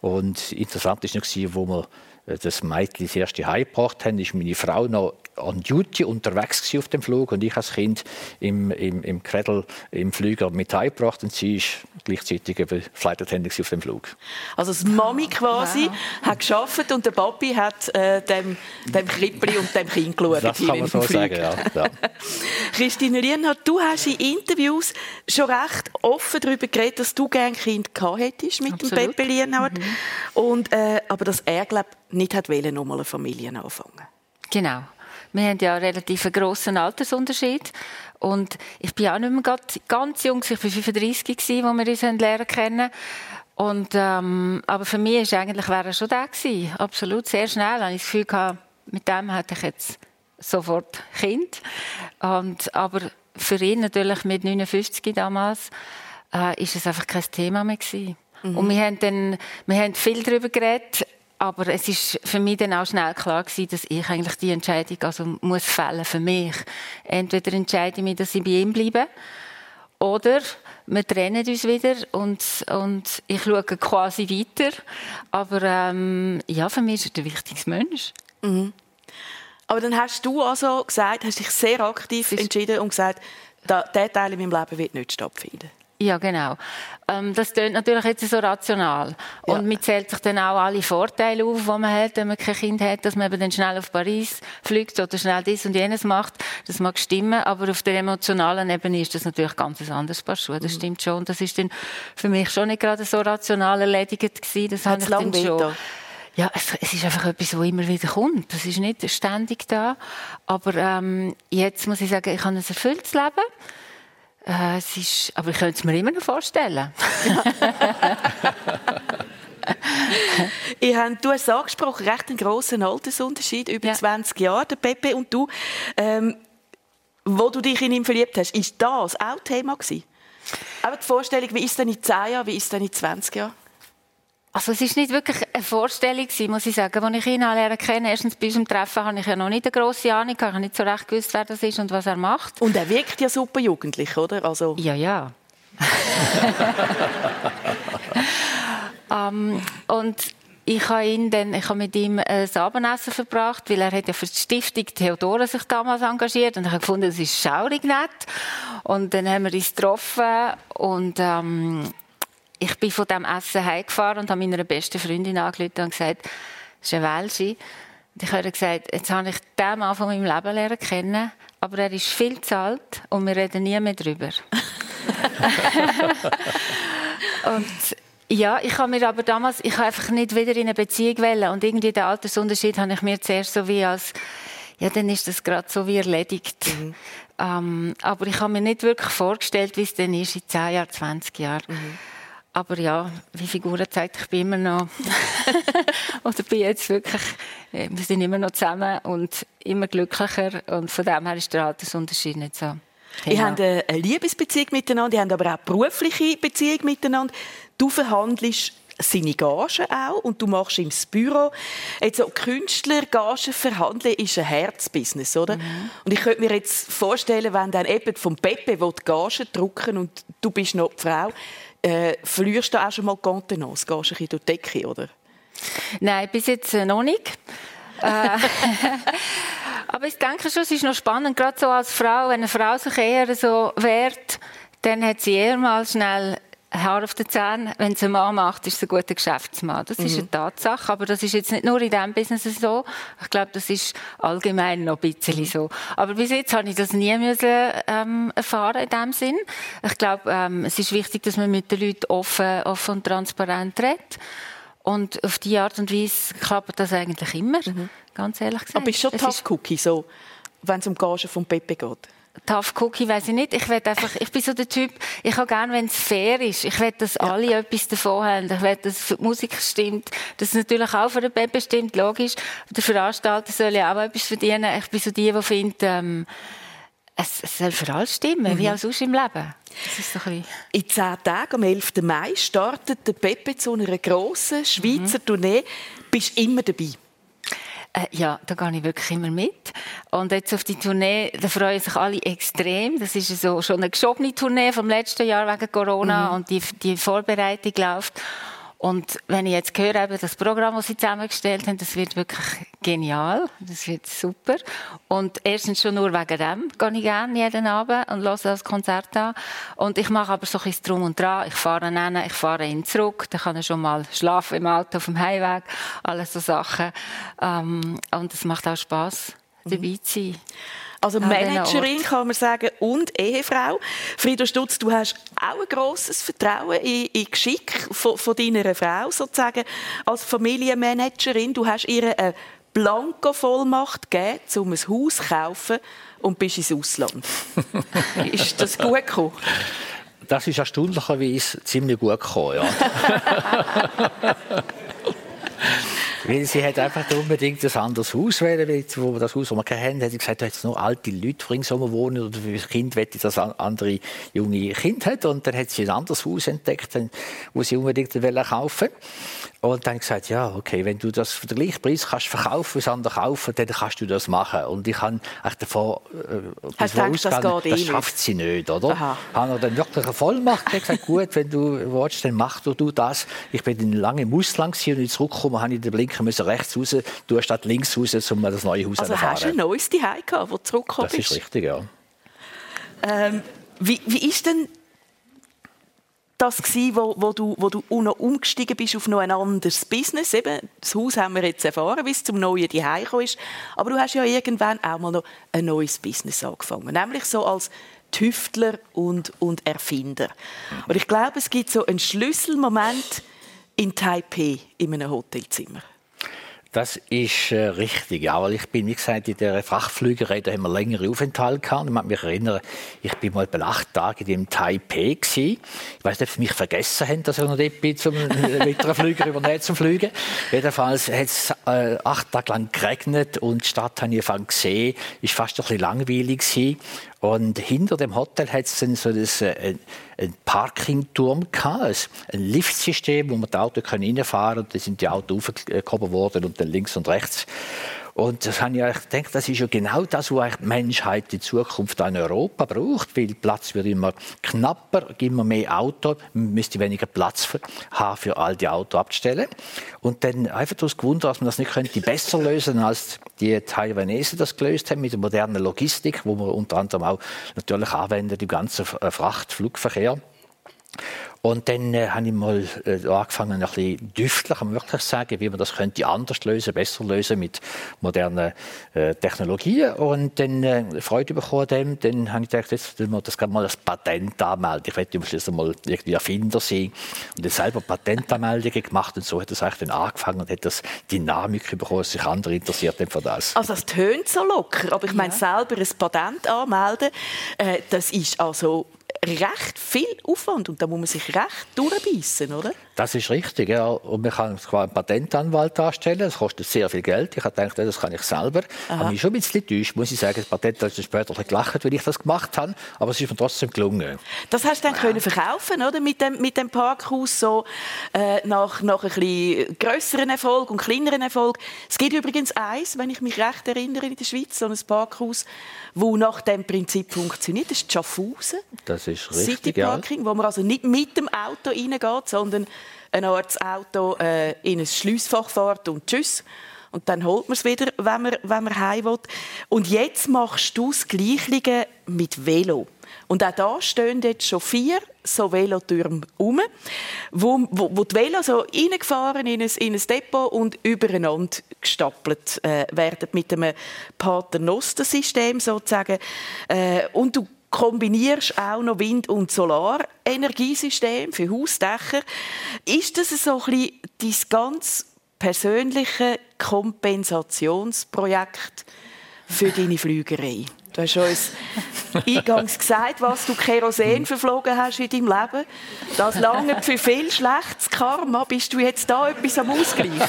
Speaker 4: Und interessant war noch, wo wir das Mädchen das erste heimgebracht haben, ist meine Frau noch on Duty unterwegs auf dem Flug und ich als Kind im, im, im Cradle im Flüger mit heimgebracht und sie ist gleichzeitig eben Flight Attendant auf dem Flug.
Speaker 2: Also das Mami quasi wow. hat geschafft und der Papi hat äh, dem, dem Krippli und dem Kind geschaut.
Speaker 4: Das kann man so Flug. sagen, ja. ja.
Speaker 2: Christine Rienhardt, du hast in Interviews schon recht offen darüber geredet, dass du gerne ein Kind gehabt hättest mit Absolut. dem Pepe Lienhardt. Mhm. Und, äh, aber dass er, glaube nicht hat wollen, nochmal eine Familie anfangen.
Speaker 3: Genau. Wir haben ja einen relativ grossen Altersunterschied. Und ich bin auch nicht mehr ganz jung, ich war 35, als wir uns lernen kennen. Und, ähm, aber für mich war eigentlich wäre er schon da gewesen. Absolut, sehr schnell. Ich habe das Gefühl gehabt, mit dem hätte ich jetzt sofort Kind. Und, aber für ihn natürlich mit 59 damals äh, ist es einfach kein Thema mehr gewesen. Mhm. Und wir haben dann, wir haben viel darüber geredet, aber es ist für mich dann auch schnell klar gewesen, dass ich eigentlich die Entscheidung also muss fällen für mich. Entweder entscheide ich mich, dass ich bei ihm bleibe, oder wir trennen uns wieder und, und ich schaue quasi weiter. Aber ähm, ja, für mich ist er der wichtigste Mensch.
Speaker 2: Mhm. Aber dann hast du also gesagt, hast dich sehr aktiv entschieden und gesagt, der Teil in meinem Leben wird nicht stattfinden.
Speaker 3: Ja, genau. Ähm, das klingt natürlich jetzt so rational. Ja. Und man zählt sich dann auch alle Vorteile auf, die man hat, wenn man kein Kind hat, dass man eben dann schnell auf Paris fliegt oder schnell dies und jenes macht. Das mag stimmen, aber auf der emotionalen Ebene ist das natürlich ganz ein anderes Paar Schuhe. Das mhm. stimmt schon. Das ist dann für mich schon nicht gerade so rational erledigt gewesen. Das
Speaker 2: hat lange schon.
Speaker 3: Ja, es, es, ist einfach etwas, das immer wieder kommt. Das ist nicht ständig da. Aber ähm, jetzt muss ich sagen, ich habe ein erfülltes Leben. Äh, es ist, aber ich könnte es mir immer noch vorstellen.
Speaker 2: ich habe, du hast angesprochen, recht einen grossen Altersunterschied, über ja. 20 Jahre, der Pepe und du. Ähm, wo du dich in ihn verliebt hast, ist das auch Thema gewesen? Aber die Vorstellung, wie ist es denn in 10 Jahren, wie ist es denn in 20 Jahren?
Speaker 3: Also es ist nicht wirklich eine Vorstellung gewesen, muss ich sagen. Als ich ihn kenne, erstens bei unserem Treffen, habe ich ja noch nicht eine grosse Ahnung, ich habe nicht so recht gewusst, wer das ist und was er macht.
Speaker 2: Und er wirkt ja super jugendlich, oder? Also
Speaker 3: ja, ja. um, ähm, und ich habe ihn dann, ich habe mit ihm ein Abendessen verbracht, weil er hat ja für die Stiftung Theodora sich damals engagiert und ich habe gefunden, das ist schaurig nett. Und dann haben wir uns getroffen und ähm, ich bin von dem Essen heimgefahren und habe meiner besten Freundin angerufen und gesagt, das ist ein Welschi. Und ich habe gesagt, jetzt habe ich den Mann von meinem Leben lernen kennen, aber er ist viel zu alt und wir reden nie mehr darüber. und Ja, ich habe mir aber damals, ich habe einfach nicht wieder in eine Beziehung wählen und irgendwie den Altersunterschied habe ich mir zuerst so wie als, ja, dann ist das gerade so wie erledigt. Mhm. Ähm, aber ich habe mir nicht wirklich vorgestellt, wie es denn ist in 10 Jahren, 20 Jahren. Mhm. Aber ja, wie Figuren zeigt, ich bin immer noch, oder bin jetzt wirklich, äh, wir sind immer noch zusammen und immer glücklicher und von dem her ist der Altersunterschied nicht so.
Speaker 2: Genau. Ihr habt eine Liebesbeziehung miteinander, ihr habt aber auch berufliche Beziehung miteinander. Du verhandelst seine Gagen auch und du machst ihm das Büro. Jetzt so Künstler Gagen verhandeln ist ein Herzbusiness, oder? Mhm. Und ich könnte mir jetzt vorstellen, wenn dann eben vom Pepe die Gagen drucken und du bist noch die Frau, äh, verlierst du auch schon mal die Contenance, gehst ein bisschen durch die Decke, oder?
Speaker 3: Nein, bis jetzt äh, noch nicht. Äh, aber ich denke schon, es ist noch spannend, gerade so als Frau, wenn eine Frau sich eher so wehrt, dann hat sie eher mal schnell Haar auf den Zähnen. Wenn es ein Mann macht, ist es ein guter Geschäftsmann. Das mhm. ist eine Tatsache. Aber das ist jetzt nicht nur in diesem Business so. Ich glaube, das ist allgemein noch ein bisschen so. Aber bis jetzt habe ich das nie müssen, ähm, erfahren in dem Sinn. Ich glaube, ähm, es ist wichtig, dass man mit den Leuten offen, offen und transparent redet. Und auf diese Art und Weise klappt das eigentlich immer, mhm. ganz ehrlich gesagt.
Speaker 2: Aber bist du schon Tough Cookie, so, wenn es um Gage von Pepe geht?
Speaker 3: Tough Cookie weiß ich nicht. Ich einfach, ich bin so der Typ, ich habe gerne, wenn es fair ist. Ich will, dass alle ja. etwas davon haben. Ich will, dass die Musik stimmt. Dass es natürlich auch für den Baby stimmt, logisch. Der Veranstalter soll ja auch etwas verdienen. Ich bin so die, die findet, ähm, es, es, soll für alle stimmen, mhm. wie auch sonst im Leben.
Speaker 2: In zehn Tagen, am 11. Mai, startet der Pepe zu einer grossen Schweizer mhm. Tournee. Bist immer dabei?
Speaker 3: Äh, ja, da gehe ich wirklich immer mit. Und jetzt auf die Tournee, da freuen sich alle extrem. Das ist so schon eine geschobene Tournee vom letzten Jahr wegen Corona mhm. und die, die Vorbereitung läuft. Und wenn ich jetzt höre, eben das Programm, das sie zusammengestellt haben, das wird wirklich genial. Das wird super. Und erstens schon nur wegen dem gehe ich gerne jeden Abend und höre das Konzert an. Und ich mache aber so ein bisschen Drum und Dran. Ich fahre ihn ich fahre ihn zurück. Dann kann er schon mal schlafen im Auto auf dem Heimweg. Alles so Sachen. Ähm, und es macht auch Spass, dabei zu sein.
Speaker 2: Also Managerin kann man sagen und Ehefrau. Frieda Stutz, du hast auch ein grosses Vertrauen in, in Geschick von, von, deiner Frau sozusagen als Familienmanagerin. Du hast ihr eine Blanko-Vollmacht gegeben, um ein Haus zu kaufen und bist ins Ausland. ist das gut gekommen?
Speaker 4: Das ist erstaunlicherweise ziemlich gut gekommen, ja. Weil sie hat einfach unbedingt ein anderes Haus wählen, wo das Haus, das wir kennen, hat sie gesagt, da jetzt nur alte Leute ringsum wohnen oder für das Kind wette dass andere junge Kind hat. Und dann hat sie ein anderes Haus entdeckt, wo sie unbedingt kaufen wollte. Und dann gesagt, ja, okay, wenn du das für den gleichen Preis kannst verkaufen, was andere kaufen, dann kannst du das machen. Und ich habe davor
Speaker 2: äh, Hast davon gedacht, das, geht
Speaker 4: das eh schafft sie nicht, oder? Aha. Habe dann wirklich eine Vollmacht gesagt, gut, wenn du willst, dann mach du das. Ich bin dann lange im Ausland und ich zurückgekommen, habe ich den Blinker müssen rechts raus, du statt links raus, um das neue Haus
Speaker 2: zu Also hast du ein neues Zuhause gehabt, wo du zurückgekommen
Speaker 4: bist? Das ist richtig, ja.
Speaker 2: Ähm, wie, wie ist denn das gewesen, wo, wo, du, wo du noch umgestiegen bist auf noch ein anderes Business? Eben, das Haus haben wir jetzt erfahren, wie es zum neuen Zuhause ist. Aber du hast ja irgendwann auch mal noch ein neues Business angefangen. Nämlich so als Tüftler und, und Erfinder. Und ich glaube, es gibt so einen Schlüsselmoment in Taipei in einem Hotelzimmer.
Speaker 4: Das ist äh, richtig, ja, weil ich bin, wie gesagt, in der Frachtflügerei, da haben wir längere Aufenthalte gehabt. Ich kann mich erinnern, ich bin mal bei acht Tagen in Taipei gewesen. Ich weiß nicht, ob sie mich vergessen haben, dass ich noch dort bin, zum einem Flüger übernehmen zum Fliegen. Jedenfalls hat es äh, acht Tage lang geregnet und die Stadt habe ich gesehen. Ist fast ein bisschen langweilig gewesen. Und hinter dem Hotel hat es dann so das, äh, ein Parkingturm gehabt, ein Liftsystem, wo man die Autos reinfahren können. Und da sind die Autos aufgehoben worden und dann links und rechts. Und das habe ich gedacht, das ist ja genau das, was die Menschheit in Zukunft in Europa braucht, weil Platz wird immer knapper, immer mehr Auto, man müsste weniger Platz haben für all die Autos abzustellen. Und dann einfach das Gewunder, dass man das nicht könnte besser lösen als die Taiwanesen das gelöst haben mit der modernen Logistik, wo man unter anderem auch natürlich anwendet im ganzen Frachtflugverkehr. Und dann äh, habe ich mal äh, angefangen, ein bisschen düftlich, kann man wirklich sagen, wie man das könnte anders lösen, besser lösen mit modernen äh, Technologien. Und dann äh, Freude bekommen dem. Dann habe ich gedacht, jetzt müssen wir das mal als Patent anmelden. Ich werde am mal irgendwie Erfinder sein. Und dann selber Patentanmeldungen gemacht. Und so hat das eigentlich dann angefangen und hat das Dynamik bekommen, dass sich andere interessiert haben für das.
Speaker 2: Also es tönt so locker, aber ich meine, selber ein Patent anmelden, äh, das ist also recht viel Aufwand und da muss man sich recht durchbeissen, oder?
Speaker 4: Das ist richtig, ja. Und man kann zwar einen Patentanwalt anstellen, das kostet sehr viel Geld. Ich habe gedacht, das kann ich selber. Aha. Aber mich schon ein bisschen enttäuscht, muss ich sagen. Das Patent hat später gelacht, weil ich das gemacht habe, aber es ist mir trotzdem gelungen.
Speaker 2: Das hast du dann ja. können verkaufen, oder? Mit dem, mit dem Parkhaus so äh, nach, nach ein bisschen grösseren Erfolg und kleineren Erfolg. Es gibt übrigens eins, wenn ich mich recht erinnere, in der Schweiz, so ein Parkhaus, wo nach dem Prinzip funktioniert. Das ist Schaffhausen.
Speaker 4: Das ist richtig,
Speaker 2: City Parking, ja. wo man also nicht mit dem Auto reingeht, sondern ein Art Auto äh, in ein Schliessfach fährt und tschüss. Und dann holt man es wieder, wenn man, wenn man heim will. Und jetzt machst du das Gleiche mit Velo. Und auch da stehen jetzt schon vier so Velotürme rum, wo, wo, wo die Velo so reingefahren in ein, in ein Depot und übereinander gestapelt äh, werden mit einem Paternoster-System sozusagen. Äh, und du kombinierst auch noch Wind- und Solarenergiesystem für Hausdächer. Ist das so ein dein ganz persönliche Kompensationsprojekt für deine Flügerei? Du hast uns eingangs gesagt, was du Kerosin verflogen hast in deinem Leben. Das lange für viel schlechtes Karma. Bist du jetzt da etwas am Ausgleichen?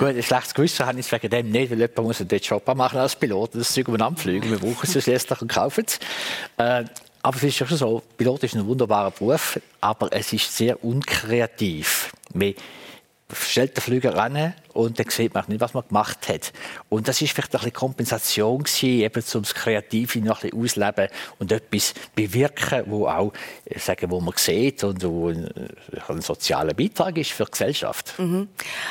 Speaker 4: Gut, ein schlechtes Gewissen habe ich wegen dem nicht, weil jemand muss den Job machen als Pilot. Das Zeug umeinander. Wir brauchen es schließlich und kaufen es. Äh, aber es ist schon so, Pilot ist ein wunderbarer Beruf, aber es ist sehr unkreativ. Wir stellt der Flüger ran und dann sieht man nicht, was man gemacht hat. Und das ist vielleicht ein bisschen Kompensation gewesen, eben um das Kreative noch ein bisschen ausleben und etwas bewirken, wo auch, äh, sagen, wo man sieht und wo ein, äh, ein sozialer Beitrag ist für die Gesellschaft.
Speaker 2: Mhm.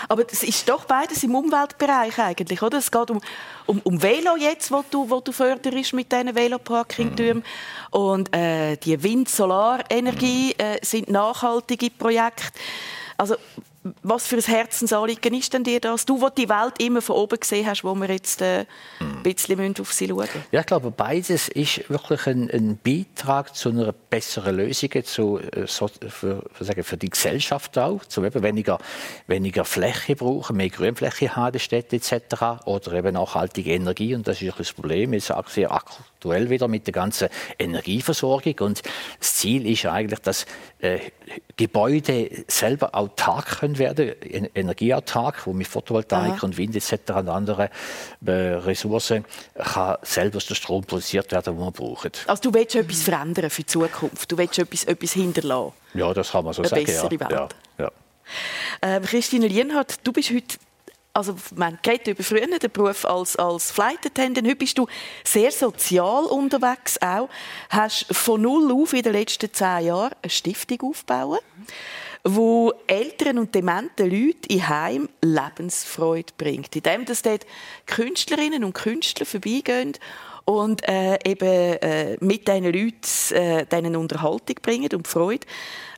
Speaker 2: Aber es ist doch beides im Umweltbereich eigentlich, oder? Es geht um, um, um Velo jetzt, wo du, wo du förderst mit diesen Veloparkingtürmen. Mhm. Und äh, die Wind-Solarenergie mhm. äh, sind nachhaltige Projekte. Also was für ein Herzensanliegen ist denn dir das? Du, wo die Welt immer von oben gesehen hast, wo wir jetzt äh, ein bisschen auf sie schauen müssen.
Speaker 4: Ja, ich glaube, beides ist wirklich ein, ein Beitrag zu einer besseren Lösung zu, äh, so, für, sagen, für die Gesellschaft auch, zu eben weniger, weniger Fläche brauchen, mehr Grünfläche haben in Städten etc. oder eben nachhaltige Energie und das ist das Problem, ist auch sehr aktuell wieder mit der ganzen Energieversorgung und das Ziel ist eigentlich, dass äh, Gebäude selber autark können werden, energieautark, wo mit Photovoltaik Aha. und Wind etc. und anderen äh, Ressourcen kann selber der Strom produziert werden, den man braucht.
Speaker 2: Also du willst etwas verändern für die Zukunft, du willst etwas, etwas hinterlassen.
Speaker 4: Ja, das kann man so
Speaker 2: Eine
Speaker 4: sagen.
Speaker 2: Bessere
Speaker 4: ja.
Speaker 2: Welt.
Speaker 4: Ja.
Speaker 2: Ja. Äh, Christine Lienhardt, du bist heute also man geht über früher den Beruf als, als Flight Attendant. Heute bist du sehr sozial unterwegs auch. Hast von null auf in den letzten zehn Jahren eine Stiftung aufgebaut, wo älteren und dementen Leuten in Heim Lebensfreude bringt. Indem dass dort Künstlerinnen und Künstler vorbeigehen und äh, eben äh, mit diesen Leuten äh, denen Unterhaltung bringen und Freude.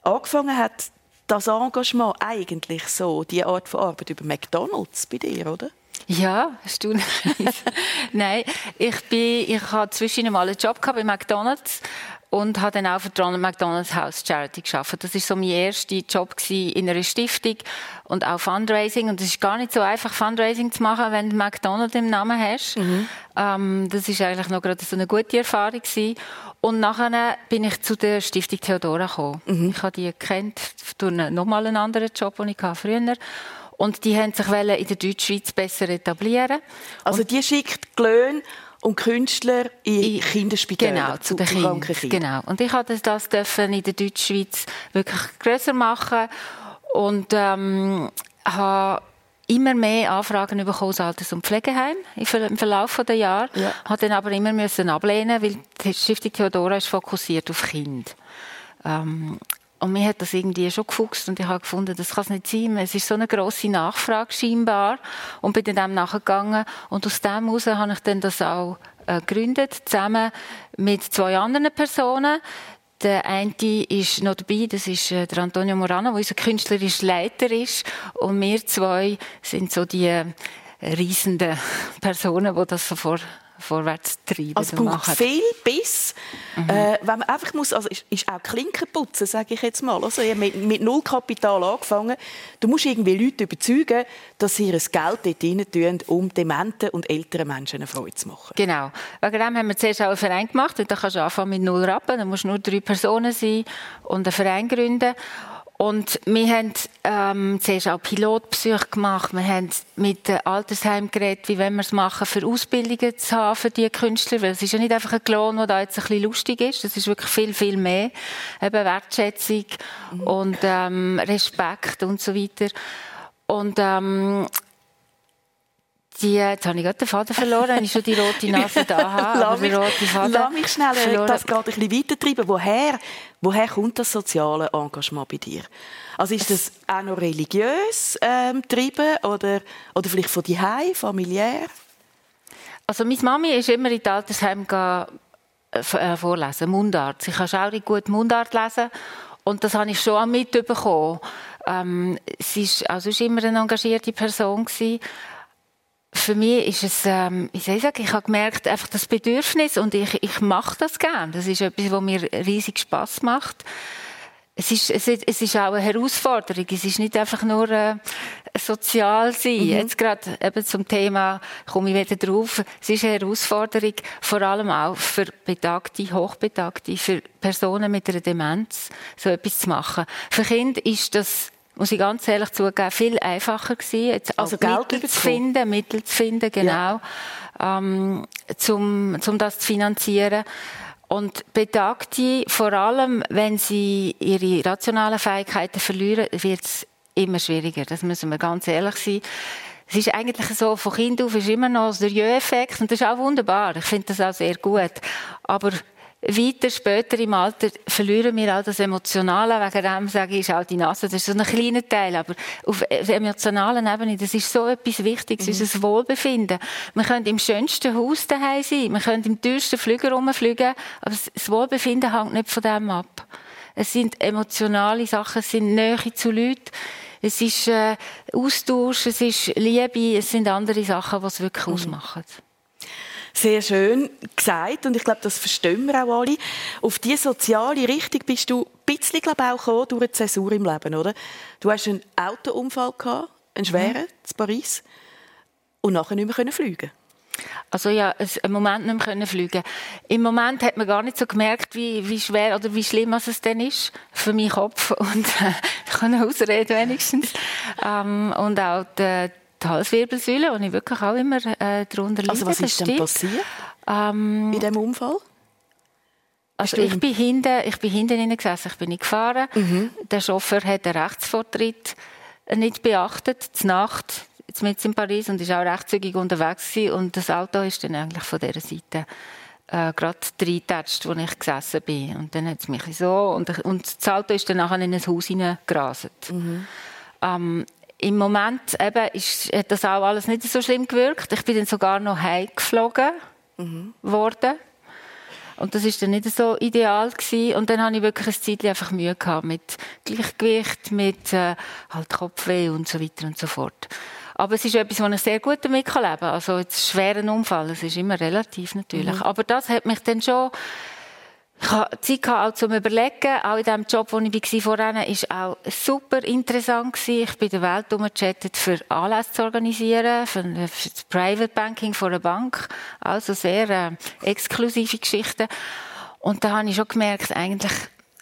Speaker 2: Angefangen hat das Engagement eigentlich so, die Art von Arbeit über McDonalds bei dir, oder?
Speaker 3: Ja, hast du Nein, ich bin, ich habe zwischen mal einen Job gehabt bei McDonalds und habe dann auch für die McDonald's House Charity geschafft. Das ist so mein erster Job in einer Stiftung und auch Fundraising. Und es ist gar nicht so einfach, Fundraising zu machen, wenn du McDonald's im Namen hast. Mhm. Ähm, das ist eigentlich noch gerade so eine gute Erfahrung gewesen. Und nachher bin ich zu der Stiftung Theodora gekommen. Mhm. Ich habe die kennt durch nochmal einen anderen Job, den ich früher hatte. Und die haben sich in der Deutschschweiz besser etablieren.
Speaker 2: Also die schickt Glöhn und Künstler in Kinderspitäler
Speaker 3: genau, zu den Kindern. Genau. Und ich durfte das dürfen in der Deutschschweiz wirklich größer machen und ähm, habe immer mehr Anfragen bekommen aus Alters- und Pflegeheim im Verlauf der Jahre. Ja. Habe dann aber immer müssen ablehnen, weil die Stiftung Theodora ist fokussiert auf Kind. Ähm, und mir hat das irgendwie schon gefuchst und ich habe gefunden, das kann es nicht sein. Es ist so eine grosse Nachfrage scheinbar und bin dann dem nachgegangen und aus dem heraus habe ich dann das auch äh, gegründet, zusammen mit zwei anderen Personen. Der eine ist noch dabei, das ist äh, der Antonio Morano, der unser künstlerischer Leiter ist. Und wir zwei sind so die äh, reisenden Personen, die das so vor vorwärts treiben.
Speaker 2: Also es braucht viel Biss. Mhm. Äh, wenn man einfach muss, also ist, ist auch Klinkenputzen, sage ich jetzt mal. Also, ich habe mit, mit null Kapital angefangen. Du musst irgendwie Leute überzeugen, dass sie ihr Geld dort rein tun, um dementen und älteren Menschen eine Freude zu machen.
Speaker 3: Genau. Wegen dem haben wir zuerst auch einen Verein gemacht. Dann kannst du anfangen mit null Rappen. Dann musst du nur drei Personen sein und einen Verein gründen. Und wir haben ähm, zuerst auch Pilotbesuche gemacht. Wir haben mit dem Altersheim geredet, wie wollen wir es machen, für Ausbildungen zu haben für diese Künstler. Weil es ist ja nicht einfach ein Klon, der da jetzt ein bisschen lustig ist. Das ist wirklich viel, viel mehr. Eben Wertschätzung mhm. und ähm, Respekt und so weiter. Und ähm, die, jetzt habe ich gerade den Faden verloren, wenn ich schon die rote Nase da habe.
Speaker 2: lass, mich, lass mich schnell verloren. das gerade ein bisschen weitertreiben. Woher, woher kommt das soziale Engagement bei dir? Also ist das auch noch religiös ähm, getrieben oder, oder vielleicht von die familiär?
Speaker 3: Also meine Mami ist immer in das Altersheim äh, äh, vorlesen, Mundart. Sie kann schaurig gut Mundart lesen und das habe ich schon auch mitbekommen. Ähm, sie war also immer eine engagierte Person gewesen für mich ist es, ähm, wie soll ich sagen, ich habe gemerkt, einfach das Bedürfnis und ich, ich mache das gerne. Das ist etwas, was mir riesig Spaß macht. Es ist, es, ist, es ist auch eine Herausforderung. Es ist nicht einfach nur äh, sozial sein. Mhm. Jetzt gerade eben zum Thema, komme ich wieder drauf, es ist eine Herausforderung, vor allem auch für Betagte, Hochbetagte, für Personen mit einer Demenz, so etwas zu machen. Für Kinder ist das muss ich ganz ehrlich zugeben, viel einfacher gewesen, jetzt also Geld Mittel zu finden, Mittel zu finden, genau, ja. ähm, zum, zum das zu finanzieren. Und Betagte, vor allem, wenn sie ihre rationalen Fähigkeiten verlieren, wird es immer schwieriger. Das müssen wir ganz ehrlich sein. Es ist eigentlich so, von Kind auf ist immer noch der Jö-Effekt und das ist auch wunderbar. Ich finde das auch sehr gut. Aber weiter später im Alter verlieren wir all das Emotionale. Wegen dem sage ich, ist auch die Nase, das ist so ein kleiner Teil. Aber auf der emotionalen Ebene, das ist so etwas Wichtiges, mhm. unser Wohlbefinden. Wir können im schönsten Haus daheim sein, wir können im teuersten Flüger rumfliegen, aber das Wohlbefinden hängt nicht von dem ab. Es sind emotionale Sachen, es sind Nähe zu Leuten, es ist äh, Austausch, es ist Liebe, es sind andere Sachen, die es wirklich mhm. ausmachen
Speaker 2: sehr schön gesagt und ich glaube, das verstehen wir auch alle. Auf diese soziale Richtung bist du ein bisschen glaube ich, auch gekommen durch eine Zäsur im Leben, oder? Du hast einen Autounfall gehabt, einen schweren, mhm. in Paris, und nachher nicht mehr fliegen
Speaker 3: also ja, einen Moment nicht mehr fliegen Im Moment hat man gar nicht so gemerkt, wie, wie schwer oder wie schlimm es denn ist für meinen Kopf und ich kann ausreden wenigstens ähm, und auch die, die Halswirbelsäule, und ich wirklich auch immer äh, darunter leide.
Speaker 2: Also was ist denn passiert ähm, in diesem Unfall?
Speaker 3: Also ich bin hinten, ich bin hinten gesessen, ich bin nicht gefahren. Mhm. Der Chauffeur hat den Rechtsvortritt nicht beachtet, zur Nacht, jetzt mit in Paris und ist auch rechtszügig unterwegs gewesen. und das Auto ist dann eigentlich von dieser Seite äh, gerade reingetatscht, wo ich gesessen bin. Und dann hat es mich so und, und das Auto ist dann nachher in ein Haus hineingerastet. Mhm. Ähm, im Moment eben ist, hat das auch alles nicht so schlimm gewirkt. Ich bin dann sogar noch heimgeflogen mhm. worden. Und das ist dann nicht so ideal gewesen. Und dann habe ich wirklich ein Zeit einfach Mühe gehabt mit Gleichgewicht, mit äh, halt Kopfweh und so weiter und so fort. Aber es ist etwas, wo ich sehr gut damit leben kann. Also jetzt schweren Unfall, es ist immer relativ natürlich. Mhm. Aber das hat mich dann schon ich hatte Zeit auch zum Überlegen. Auch in dem Job, wo ich war vorhin, war auch super interessant. Ich bin der Welt umgechattet, für Anlässe zu organisieren, für, für das Private Banking von einer Bank. Also sehr äh, exklusive Geschichten. Und da habe ich schon gemerkt, eigentlich,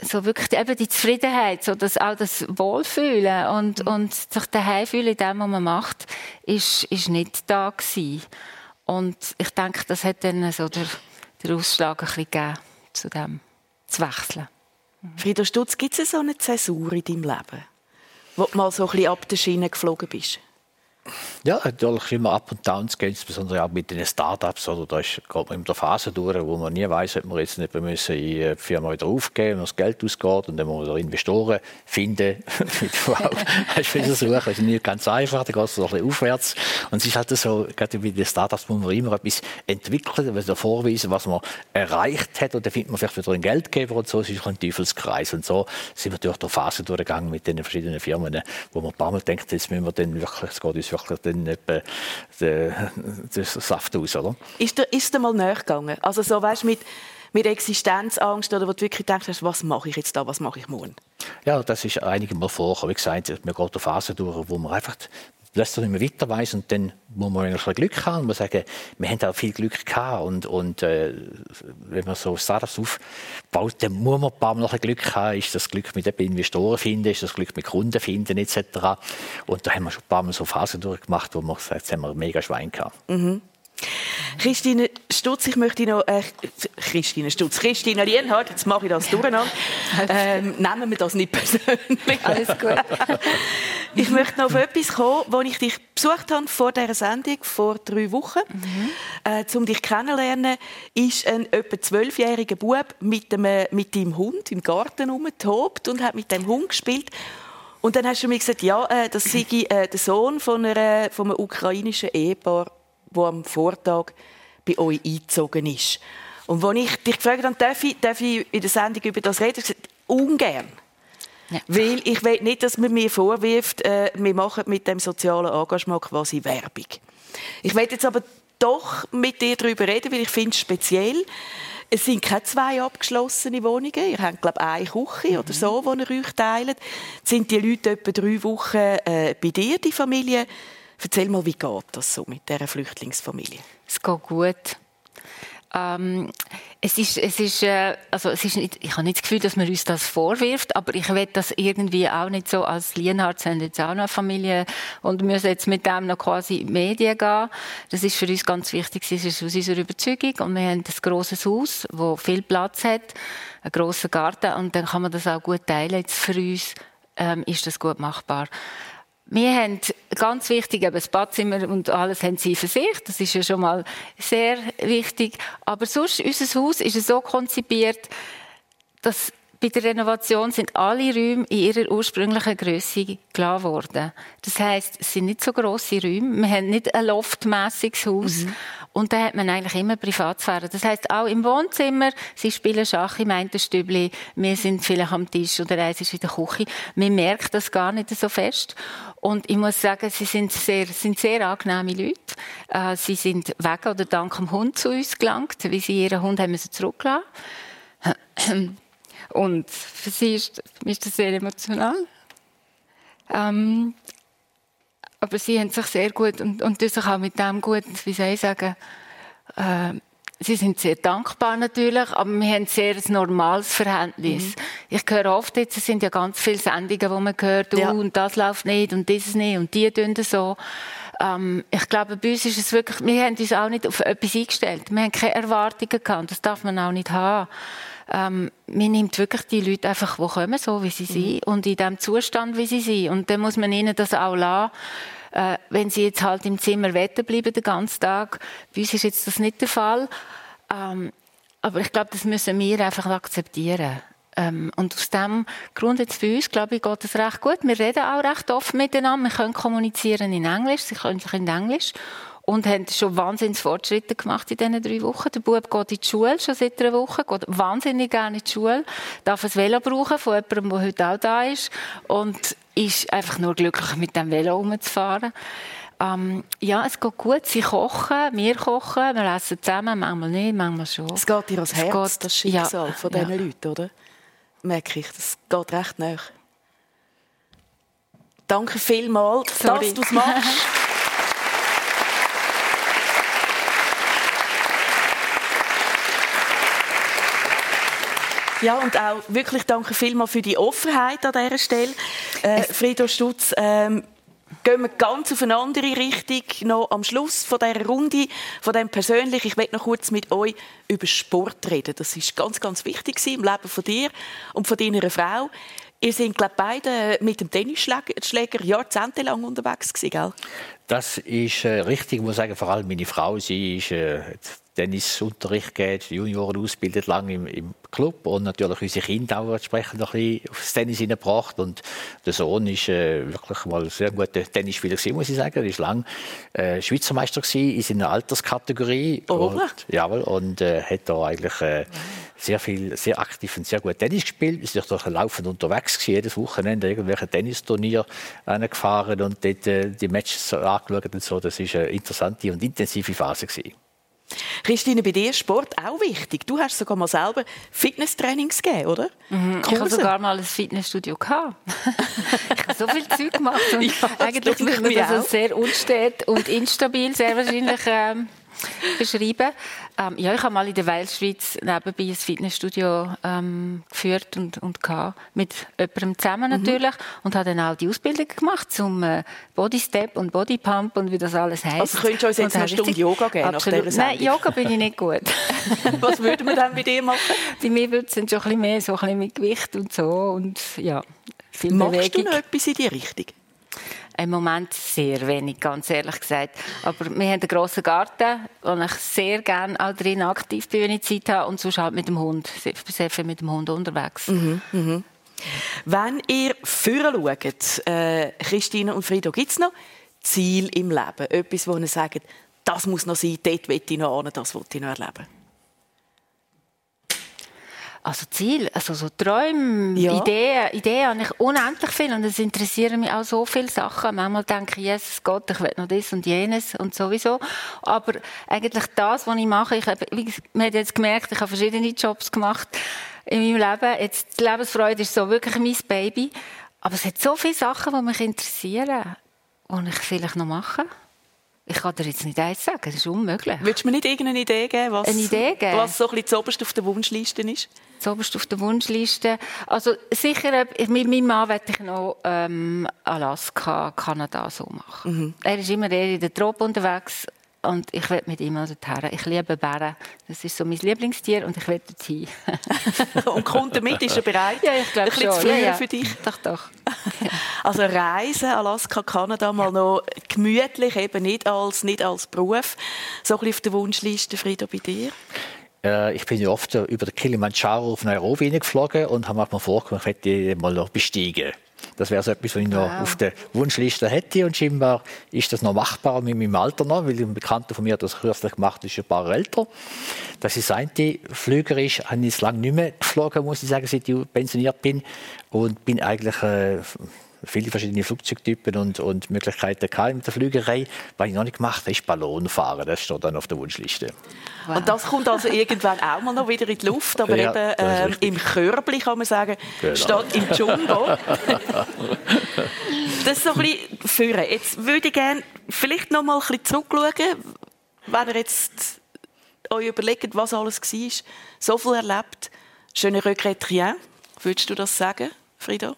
Speaker 3: so wirklich eben die Zufriedenheit, so das, auch das Wohlfühlen und, mhm. und sich daheim fühlen in dem, was man macht, ist, ist nicht da gewesen. Und ich denke, das hat dann so der, der Ausschlag ein bisschen gegeben zu dem zu wechseln.
Speaker 2: Frieda Stutz, gibt es so eine Zäsur in deinem Leben, wo du mal so ein bisschen ab der Schiene geflogen bist?
Speaker 4: Ja, natürlich immer up und downs gehen, insbesondere auch mit den Startups. Oder da ist, geht man in der Phase durch, wo man nie weiß, ob man jetzt nicht müssen in die Firma wieder aufgeben, wenn das Geld ausgeht und dann muss man Investoren finden, hast du suchen. Das ist nicht ganz einfach, da geht es ein bisschen aufwärts. Und es ist halt so, gerade bei den Startups muss man immer etwas entwickeln, also vorweisen, was man erreicht hat und dann findet man vielleicht wieder einen Geldgeber und so. Es ist ein Teufelskreis und so sind wir durch die Phase durchgegangen mit den verschiedenen Firmen, wo man ein paar Mal denkt, jetzt müssen wir dann wirklich, es geht uns wirklich dann etwa den, den Saft aus, oder?
Speaker 2: Ist dir, ist dir mal näher gegangen? Also so, weißt, mit, mit Existenzangst oder wo du wirklich denkst, was mache ich jetzt da, was mache ich morgen?
Speaker 4: Ja, das ist einige Mal vorgekommen. Wie gesagt, man geht eine Phase durch, wo man einfach plötzlich nicht mehr weiter weiss und dann muss man ein Glück haben und man sagen, wir haben auch viel Glück gehabt und, und äh, wenn man so Startups aufbaut, dann muss man ein paar Mal noch ein Glück haben, ist das Glück mit Investoren finden, ist das Glück mit Kunden finden etc. Und da haben wir schon ein paar Mal so Phasen durchgemacht, wo man gesagt jetzt haben wir mega Schwein gehabt.
Speaker 2: Mhm. Christine Stutz, ich möchte noch, äh, Christine Stutz, Christine Lienhardt, jetzt mache ich das durcheinander. Ähm, nehmen wir das nicht persönlich.
Speaker 3: Alles gut.
Speaker 2: ich möchte noch auf etwas kommen, wo ich dich besucht habe vor dieser Sendung, vor drei Wochen. Mhm. Äh, um dich kennenzulernen, ist ein etwa zwölfjähriger Bub mit, dem, mit deinem Hund im Garten herumgetobt und hat mit dem Hund gespielt. Und dann hast du mir gesagt, ja, äh, das sei äh, der Sohn von, einer, von einem ukrainischen Ehepaar wo am Vortag bei euch eingezogen ist. Und als ich dich gefragt habe, darf ich, darf ich in der Sendung über das reden, ich gesagt, ungern. Ja. Weil ich will nicht, dass man mir vorwirft, äh, wir machen mit dem sozialen Engagement quasi Werbung. Ich will jetzt aber doch mit dir darüber reden, weil ich finde es speziell. Es sind keine zwei abgeschlossene Wohnungen. Ihr habt, glaube ich, eine Küche mhm. oder so, die ihr euch teilt. sind die Leute etwa drei Wochen äh, bei dir, die Familie. Erzähl mal, wie geht das so mit dieser Flüchtlingsfamilie?
Speaker 3: Es geht gut. Ähm, es ist, es ist, äh, also es ist nicht, ich habe nicht das Gefühl, dass man uns das vorwirft, aber ich will das irgendwie auch nicht so als Lienhardt eine Familie und müssen jetzt mit dem noch quasi in die Medien gehen. Das ist für uns ganz wichtig, das ist aus unserer Überzeugung und wir haben ein grosses Haus, wo viel Platz hat, einen grossen Garten und dann kann man das auch gut teilen. Jetzt für uns ähm, ist das gut machbar. Wir haben ganz wichtig, eben das Badzimmer und alles haben sie für sich. Das ist ja schon mal sehr wichtig. Aber sonst, unser Haus ist so konzipiert, dass bei der Renovation sind alle Räume in ihrer ursprünglichen Größe klar worden. Das heißt, es sind nicht so große Räume. Wir haben nicht ein loftmäßiges Haus. Mhm. Und da hat man eigentlich immer Privatsphäre. Das heißt, auch im Wohnzimmer, sie spielen Schach im einen Stübli, wir sind vielleicht am Tisch oder eins ist in der Küche. Man merkt das gar nicht so fest. Und ich muss sagen, sie sind sehr, sind sehr angenehme Leute. Äh, sie sind wegen oder dank dem Hund zu uns gelangt, wie sie ihren Hund haben müssen zurücklassen. Und für sie ist, ist das sehr emotional. Ähm, aber sie haben sich sehr gut und, und sich auch mit dem gut, wie soll ich sagen, äh, Sie sind sehr dankbar natürlich, aber wir haben sehr ein normales Verhältnis. Mhm. Ich höre oft jetzt, es sind ja ganz viele Sendungen, wo man hört, ja. Uh, und das läuft nicht und dieses nicht und die tun das so. Ähm, ich glaube, bei uns ist es wirklich, wir haben uns auch nicht auf etwas eingestellt. Wir haben keine Erwartungen gehabt, das darf man auch nicht haben. Ähm, man nimmt wirklich die Leute einfach, die kommen, so wie sie mhm. sind und in dem Zustand, wie sie sind. Und dann muss man ihnen das auch lassen äh, wenn sie jetzt halt im Zimmer wetten bleiben den ganzen Tag. Bei uns ist jetzt das nicht der Fall. Ähm, aber ich glaube, das müssen wir einfach akzeptieren. Ähm, und aus dem Grund jetzt für uns, glaube ich, geht es recht gut. Wir reden auch recht offen miteinander. Wir können kommunizieren in Englisch. Sie können in Englisch und haben schon wahnsinnig Fortschritte gemacht in diesen drei Wochen. Der Bub geht in die Schule schon seit einer Woche, geht wahnsinnig gerne in die Schule, darf ein Velo brauchen von jemandem, der heute auch da ist und ist einfach nur glücklich, mit dem Velo rumzufahren. Ähm, ja, es geht gut. Sie kochen, wir kochen, wir essen zusammen, manchmal nicht, manchmal schon.
Speaker 2: Es geht dir ans Herz, geht, das Schicksal ja, von diesen ja. Leuten, oder? Merke ich, das geht recht nach. Danke vielmals, Sorry. dass du es machst. Ja, und auch wirklich danke vielmals für die Offenheit an dieser Stelle. Äh, Frido Stutz, ähm, gehen wir ganz auf eine andere Richtung noch am Schluss von dieser Runde, von dem persönlich. Ich möchte noch kurz mit euch über Sport reden. Das ist ganz, ganz wichtig im Leben von dir und von deiner Frau. Ihr seid, glaube beide mit dem Tennisschläger jahrzehntelang unterwegs gewesen, gell?
Speaker 4: Das ist äh, richtig, ich muss sagen, vor allem meine Frau, sie ist äh, Tennisunterricht gegeben, Junioren ausbildet lange im, im, Club und natürlich unsere Kinder auch entsprechend noch ein bisschen aufs Tennis hineingebracht und der Sohn ist äh, wirklich mal ein sehr guter Tennisspieler gewesen, muss ich sagen. Er ist lang äh, Schweizer Meister gewesen in seiner Alterskategorie.
Speaker 2: Oh,
Speaker 4: und, jawohl, und äh, hat da eigentlich äh, sehr viel, sehr aktiv und sehr gut Tennis gespielt. Ist durch laufend unterwegs gewesen, jedes Wochenende irgendwelche Tennisturnier gefahren und dort äh, die Matches angeschaut und so. Das ist eine interessante und intensive Phase gewesen.
Speaker 2: Christine, bei dir ist Sport auch wichtig. Du hast sogar mal selber Fitnesstrainings gegeben, oder?
Speaker 3: Mhm, ich habe sogar mal ein Fitnessstudio gehabt. ich habe so viel Zeug gemacht und ja, eigentlich würde man das auch. sehr unstet und instabil sehr wahrscheinlich ähm, beschreiben. Ähm, ja, ich habe mal in der Weilschweiz nebenbei ein Fitnessstudio ähm, geführt und, und gehabt, mit jemandem zusammen mhm. natürlich und habe dann auch die Ausbildung gemacht zum äh, Body Step und Body Pump und wie das alles heisst.
Speaker 2: Also könntest du uns jetzt eine Stunde Yoga geben
Speaker 3: absolut. Nein, Yoga bin ich nicht gut.
Speaker 2: Was würde man dann bei dir machen?
Speaker 3: Bei mir würde es dann schon ein bisschen mehr so ein bisschen mit Gewicht und so und ja,
Speaker 2: viel Machst Bewegung. du noch etwas in die Richtung?
Speaker 3: Im Moment sehr wenig, ganz ehrlich gesagt. Aber wir haben einen grossen Garten, wo ich sehr gerne auch drin aktiv bin, wenn ich Zeit habe. Und sonst halt mit dem Hund. Ich bin sehr viel mit dem Hund unterwegs.
Speaker 2: Mhm, mhm. Wenn ihr führen schaut, äh, Christine und Frido, gibt es noch Ziel im Leben? Etwas, wo ihr sagt, das muss noch sein, dort will ich noch hin, das will ich noch erleben?
Speaker 3: Also Ziel, also so Träume, ja. Ideen, Ideen habe ich unendlich viel und es interessieren mich auch so viele Sachen. Manchmal denke ich, Jesus Gott, ich will noch das und jenes und sowieso. Aber eigentlich das, was ich mache, ich habe, wie, man hat jetzt gemerkt, ich habe verschiedene Jobs gemacht in meinem Leben. Jetzt, die Lebensfreude ist so wirklich mein Baby. Aber es hat so viele Sachen, die mich interessieren, die ich vielleicht noch mache. Ich kann dir jetzt nicht eins sagen, das ist unmöglich.
Speaker 2: Willst du mir nicht irgendeine Idee geben, was,
Speaker 3: Eine Idee geben?
Speaker 2: was so ein bisschen zuoberst auf der Wunschliste ist?
Speaker 3: Zuoberst auf der Wunschliste? Also sicher, mit meinem Mann werde ich noch ähm, Alaska, Kanada so machen. Mhm. Er ist immer eher in der Trop unterwegs und ich will mit ihm dorthin. Ich liebe Bären. Das ist so mein Lieblingstier und ich will dorthin.
Speaker 2: und kommt damit? Ist er bereit?
Speaker 3: Ja, ich glaube schon.
Speaker 2: Zu
Speaker 3: ja, ja.
Speaker 2: für dich?
Speaker 3: Doch, doch.
Speaker 2: also Reisen, Alaska, Kanada mal noch gemütlich, eben nicht als, nicht als Beruf. So ein bisschen auf der Wunschliste, Frieda, bei dir?
Speaker 4: Äh, ich bin ja oft über den Kilimanjaro auf Nairobi geflogen und habe mir vorgenommen, ich möchte mal noch besteigen. Das wäre so etwas, was ich noch wow. auf der Wunschliste hätte. Und scheinbar ist das noch machbar mit meinem Alter noch, weil ein Bekannter von mir hat das kürzlich gemacht, ist ein paar älter. Das ist ein Flüger ist, habe ich lange nicht mehr geflogen, muss ich sagen, seit ich pensioniert bin. Und bin eigentlich äh, viele verschiedene Flugzeugtypen und, und Möglichkeiten gehabt mit der Flügerei. Was ich noch nicht gemacht habe, ist Ballonfahren. Das steht dann auf der Wunschliste.
Speaker 2: Wow. Und das kommt also irgendwann auch mal noch wieder in die Luft, aber ja, eben ähm, im Körbli kann man sagen, genau. statt im Jumbo. das ist so ein bisschen führen. Jetzt würde ich gerne vielleicht noch mal ein bisschen zurückschauen, wenn ihr jetzt euch überlegt, was alles war. So viel erlebt. Schöne Regrette rien. Würdest du das sagen, Frieda?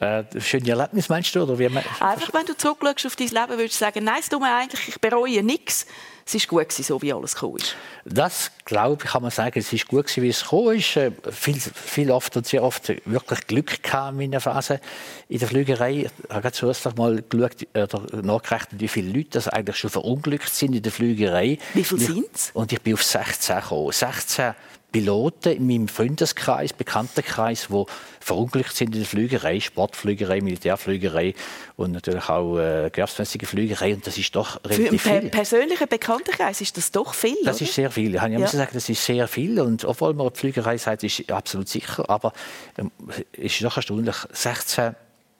Speaker 4: Äh, schöne Erlebnis meinst du? Oder wie
Speaker 2: Einfach, wenn du zurückschaust auf dein Leben, würdest du sagen, nein, es tut mir eigentlich, ich bereue nichts. Es war gut, so wie alles gekommen ist.
Speaker 4: Das, glaube ich, kann man sagen, es ist gut, wie es gekommen ist. Äh, viel, viel oft und sehr oft wirklich Glück kam in der Phase in der Flügerei. Ich habe zuerst mal geschaut, äh, nachgerechnet, wie viele Leute das eigentlich schon verunglückt sind in der Flügerei.
Speaker 2: Wie viele sind es?
Speaker 4: Und ich bin auf 16 gekommen. 16 Piloten in meinem Freundeskreis, Bekanntenkreis, die verunglückt sind in der Flügerei, Sportflügerei, Militärflügerei und natürlich auch äh, gewerbsmäßige Flügerei. Und das ist doch relativ
Speaker 2: Für einen persönlichen Bekanntenkreis ist das doch viel,
Speaker 4: Das
Speaker 2: oder?
Speaker 4: ist sehr viel. Ich ja. muss sagen, das ist sehr viel. Und obwohl man die Flügerei sagt, ist absolut sicher. Aber ähm, es ist doch erstaunlich, 16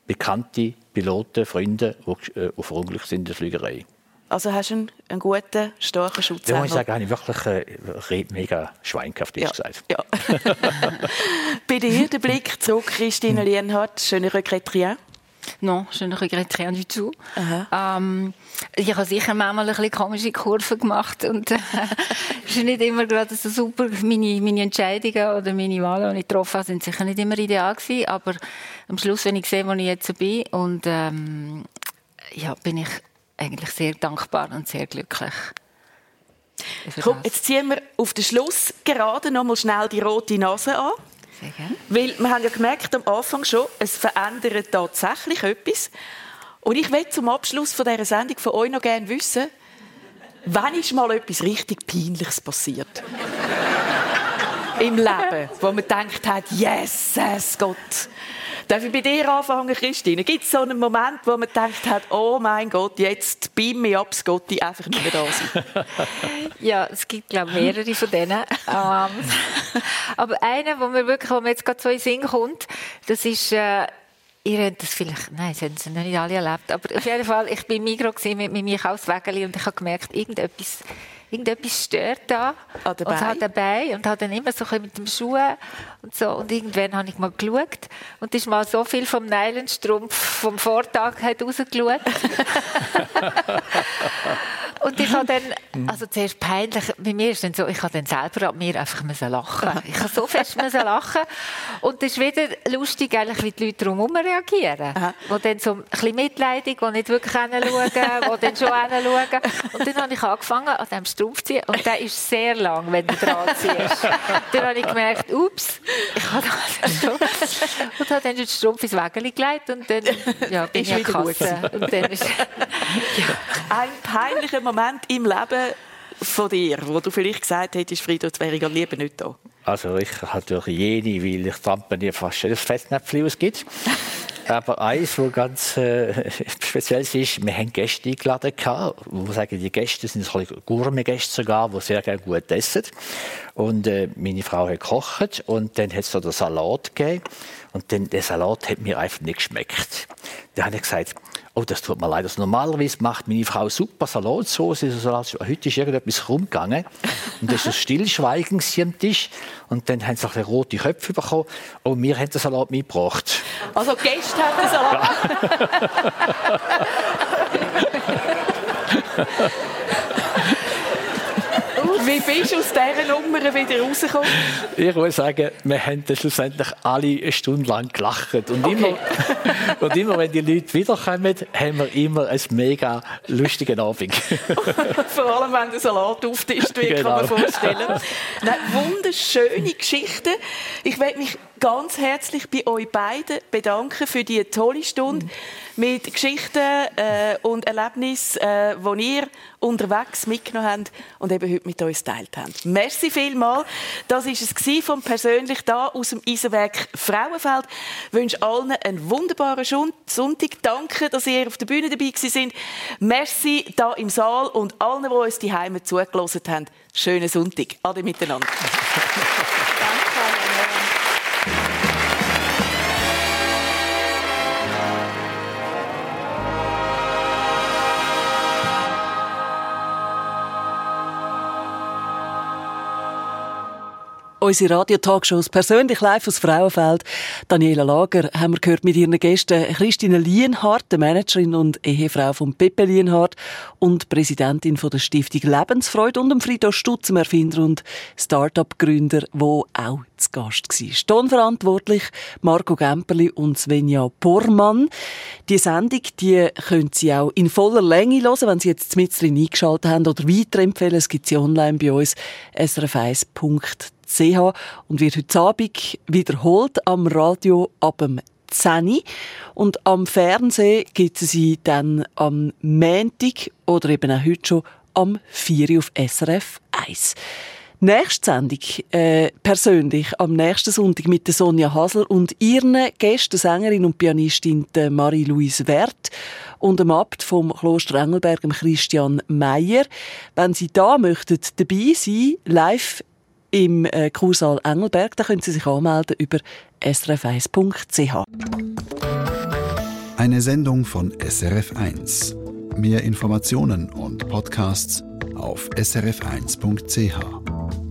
Speaker 4: bekannte Piloten, Freunde, die äh, verunglückt sind in der Flügerei.
Speaker 2: Also hast du einen, einen guten, starken Schutz.
Speaker 4: Da muss ich sagen, habe ich wirklich äh, mega schweinhaft ja. gesagt.
Speaker 2: Ja. Bei dir der Blick zurück, Christine Lienhardt, schöne Regrette
Speaker 3: Non, je ne regrette rien du tout. Ähm, ich habe sicher manchmal ein bisschen komische Kurven gemacht und äh, es ist nicht immer gerade so super. Meine, meine Entscheidungen oder meine Wahlen, die ich getroffen habe, sind sicher nicht immer ideal gewesen, aber am Schluss, wenn ich sehe, wo ich jetzt bin und ähm, ja, bin ich eigentlich sehr dankbar und sehr glücklich.
Speaker 2: Komm, jetzt ziehen wir auf den Schluss gerade noch mal schnell die rote Nase an. Sehr gerne. Weil wir haben ja gemerkt am Anfang schon, es verändert tatsächlich etwas. Und ich will zum Abschluss von dieser Sendung von euch noch gerne wissen, wann ist mal etwas richtig Peinliches passiert? Im Leben, wo man denkt hat, yes, Gott. Darf ich bei dir anfangen, Christine? Gibt es so einen Moment, wo man denkt hat, oh mein Gott, jetzt beam mich ab, Gott, die einfach nicht mehr da sind?
Speaker 3: ja, es gibt, glaube ich, mehrere von denen. Ähm, aber einer, wo mir wirklich, wo mir jetzt gerade so in den Sinn kommt, das ist... Äh, Ihr habt das vielleicht, nein, das haben sie noch nicht alle erlebt, aber auf jeden Fall, ich war im Migros mit meinem Einkaufswägeli und ich habe gemerkt, irgendetwas, irgendetwas stört da ah, dabei. und hat dabei und hat dann immer so mit dem Schuh und so und irgendwann habe ich mal geschaut und ist mal so viel vom Nylonstrumpf vom Vortag hat rausgeschaut. Und ich habe dann, also zuerst peinlich, bei mir ist dann so, ich habe dann selber an mir einfach müssen lachen. Ich habe so fest müssen lachen. Und es ist wieder lustig, eigentlich, wie die Leute drumherum reagieren. Aha. Die dann so ein bisschen mitleidig, die nicht wirklich hinschauen, die dann schon hinschauen. Und dann habe ich angefangen, an diesem Strumpf zu ziehen. Und der ist sehr lang, wenn du dran ziehst. dann habe ich gemerkt, ups, ich habe das so. Und habe dann den Strumpf ins Wägeli gelegt und dann ja, bin ich wieder Kasse. Und dann ist,
Speaker 2: ja. Ein peinlicher Moment im Leben von dir, wo du vielleicht gesagt hättest, Frido, jetzt wäre ich lieber nicht da?
Speaker 4: Also ich habe durch jene, weil ich trampe mir fast jedes Fettnäpfchen, was es gibt. Aber eins, was ganz äh, speziell ist, wir haben Gäste eingeladen gehabt, wo sagen, die Gäste sind so Gourmet-Gäste sogar, die sehr gerne gut essen. Und äh, meine Frau hat gekocht und dann hat es so den Salat gegeben. Und dann, der Salat hat mir einfach nicht geschmeckt. Dann habe ich gesagt, oh, das tut mir leid. Also normalerweise macht meine Frau super Salatsauce. Also heute ist irgendetwas rumgegangen. Und das war Stillschweigen am Tisch. Und dann haben sie ein rote Köpfe bekommen. Und wir haben den Salat mitgebracht.
Speaker 2: Also Gäste haben den Salat. Wie bist du aus dieser Nummer wieder rausgekommen?
Speaker 4: Ich muss sagen, wir haben schlussendlich alle eine Stunde lang gelacht. Und, okay. immer, und immer, wenn die Leute wiederkommen, haben wir immer einen mega lustigen Abend.
Speaker 2: Vor allem, wenn der Salat auftischt wird, genau. kann man genau. vorstellen. Nein, wunderschöne Geschichten. Ich möchte mich ganz herzlich bei euch beiden bedanken für die tolle Stunde mhm. mit Geschichten äh, und Erlebnissen, äh, die ihr unterwegs mitgenommen habt und eben heute mit uns teilt habt. Merci vielmals. Das war es vom persönlich da aus dem Eisenwerk Frauenfeld. Ich wünsche allen einen wunderbaren Sonntag. Danke, dass ihr auf der Bühne dabei sind. Merci da im Saal und allen, die uns die Heime zugelassen haben. Schönen Sonntag. Ade miteinander.
Speaker 5: unsere Radiotalkshows persönlich live aus Frauenfeld. Daniela Lager haben wir gehört mit ihren Gästen Christine Lienhardt, der Managerin und Ehefrau von Pepe Lienhardt und Präsidentin von der Stiftung Lebensfreude und dem Friedhof Stutz, dem Erfinder und Start-up-Gründer, wo auch zu Gast war. Tonverantwortlich Marco Gemperli und Svenja Bormann. Die Sendung, die können Sie auch in voller Länge hören, wenn Sie jetzt mit drin eingeschaltet haben oder weiterempfehlen. Es gibt sie online bei uns srf1.ch www.srf1.ch und wird heute Abend wiederholt am Radio ab dem 10. Und am Fernsehen gibt es sie dann am Montag oder eben auch heute schon am 4 auf SRF 1. Nächste Sendung, äh, persönlich, am nächsten Sonntag mit der Sonja Hasel und ihren Gästen, Sängerin und Pianistin Marie-Louise Wert und dem Abt vom Kloster Engelberg, Christian Meyer. Wenn Sie da möchten, dabei sein, live im äh, Kursaal Engelberg. Da können Sie sich anmelden über srf1.ch.
Speaker 1: Eine Sendung von SRF1. Mehr Informationen und Podcasts auf srf1.ch.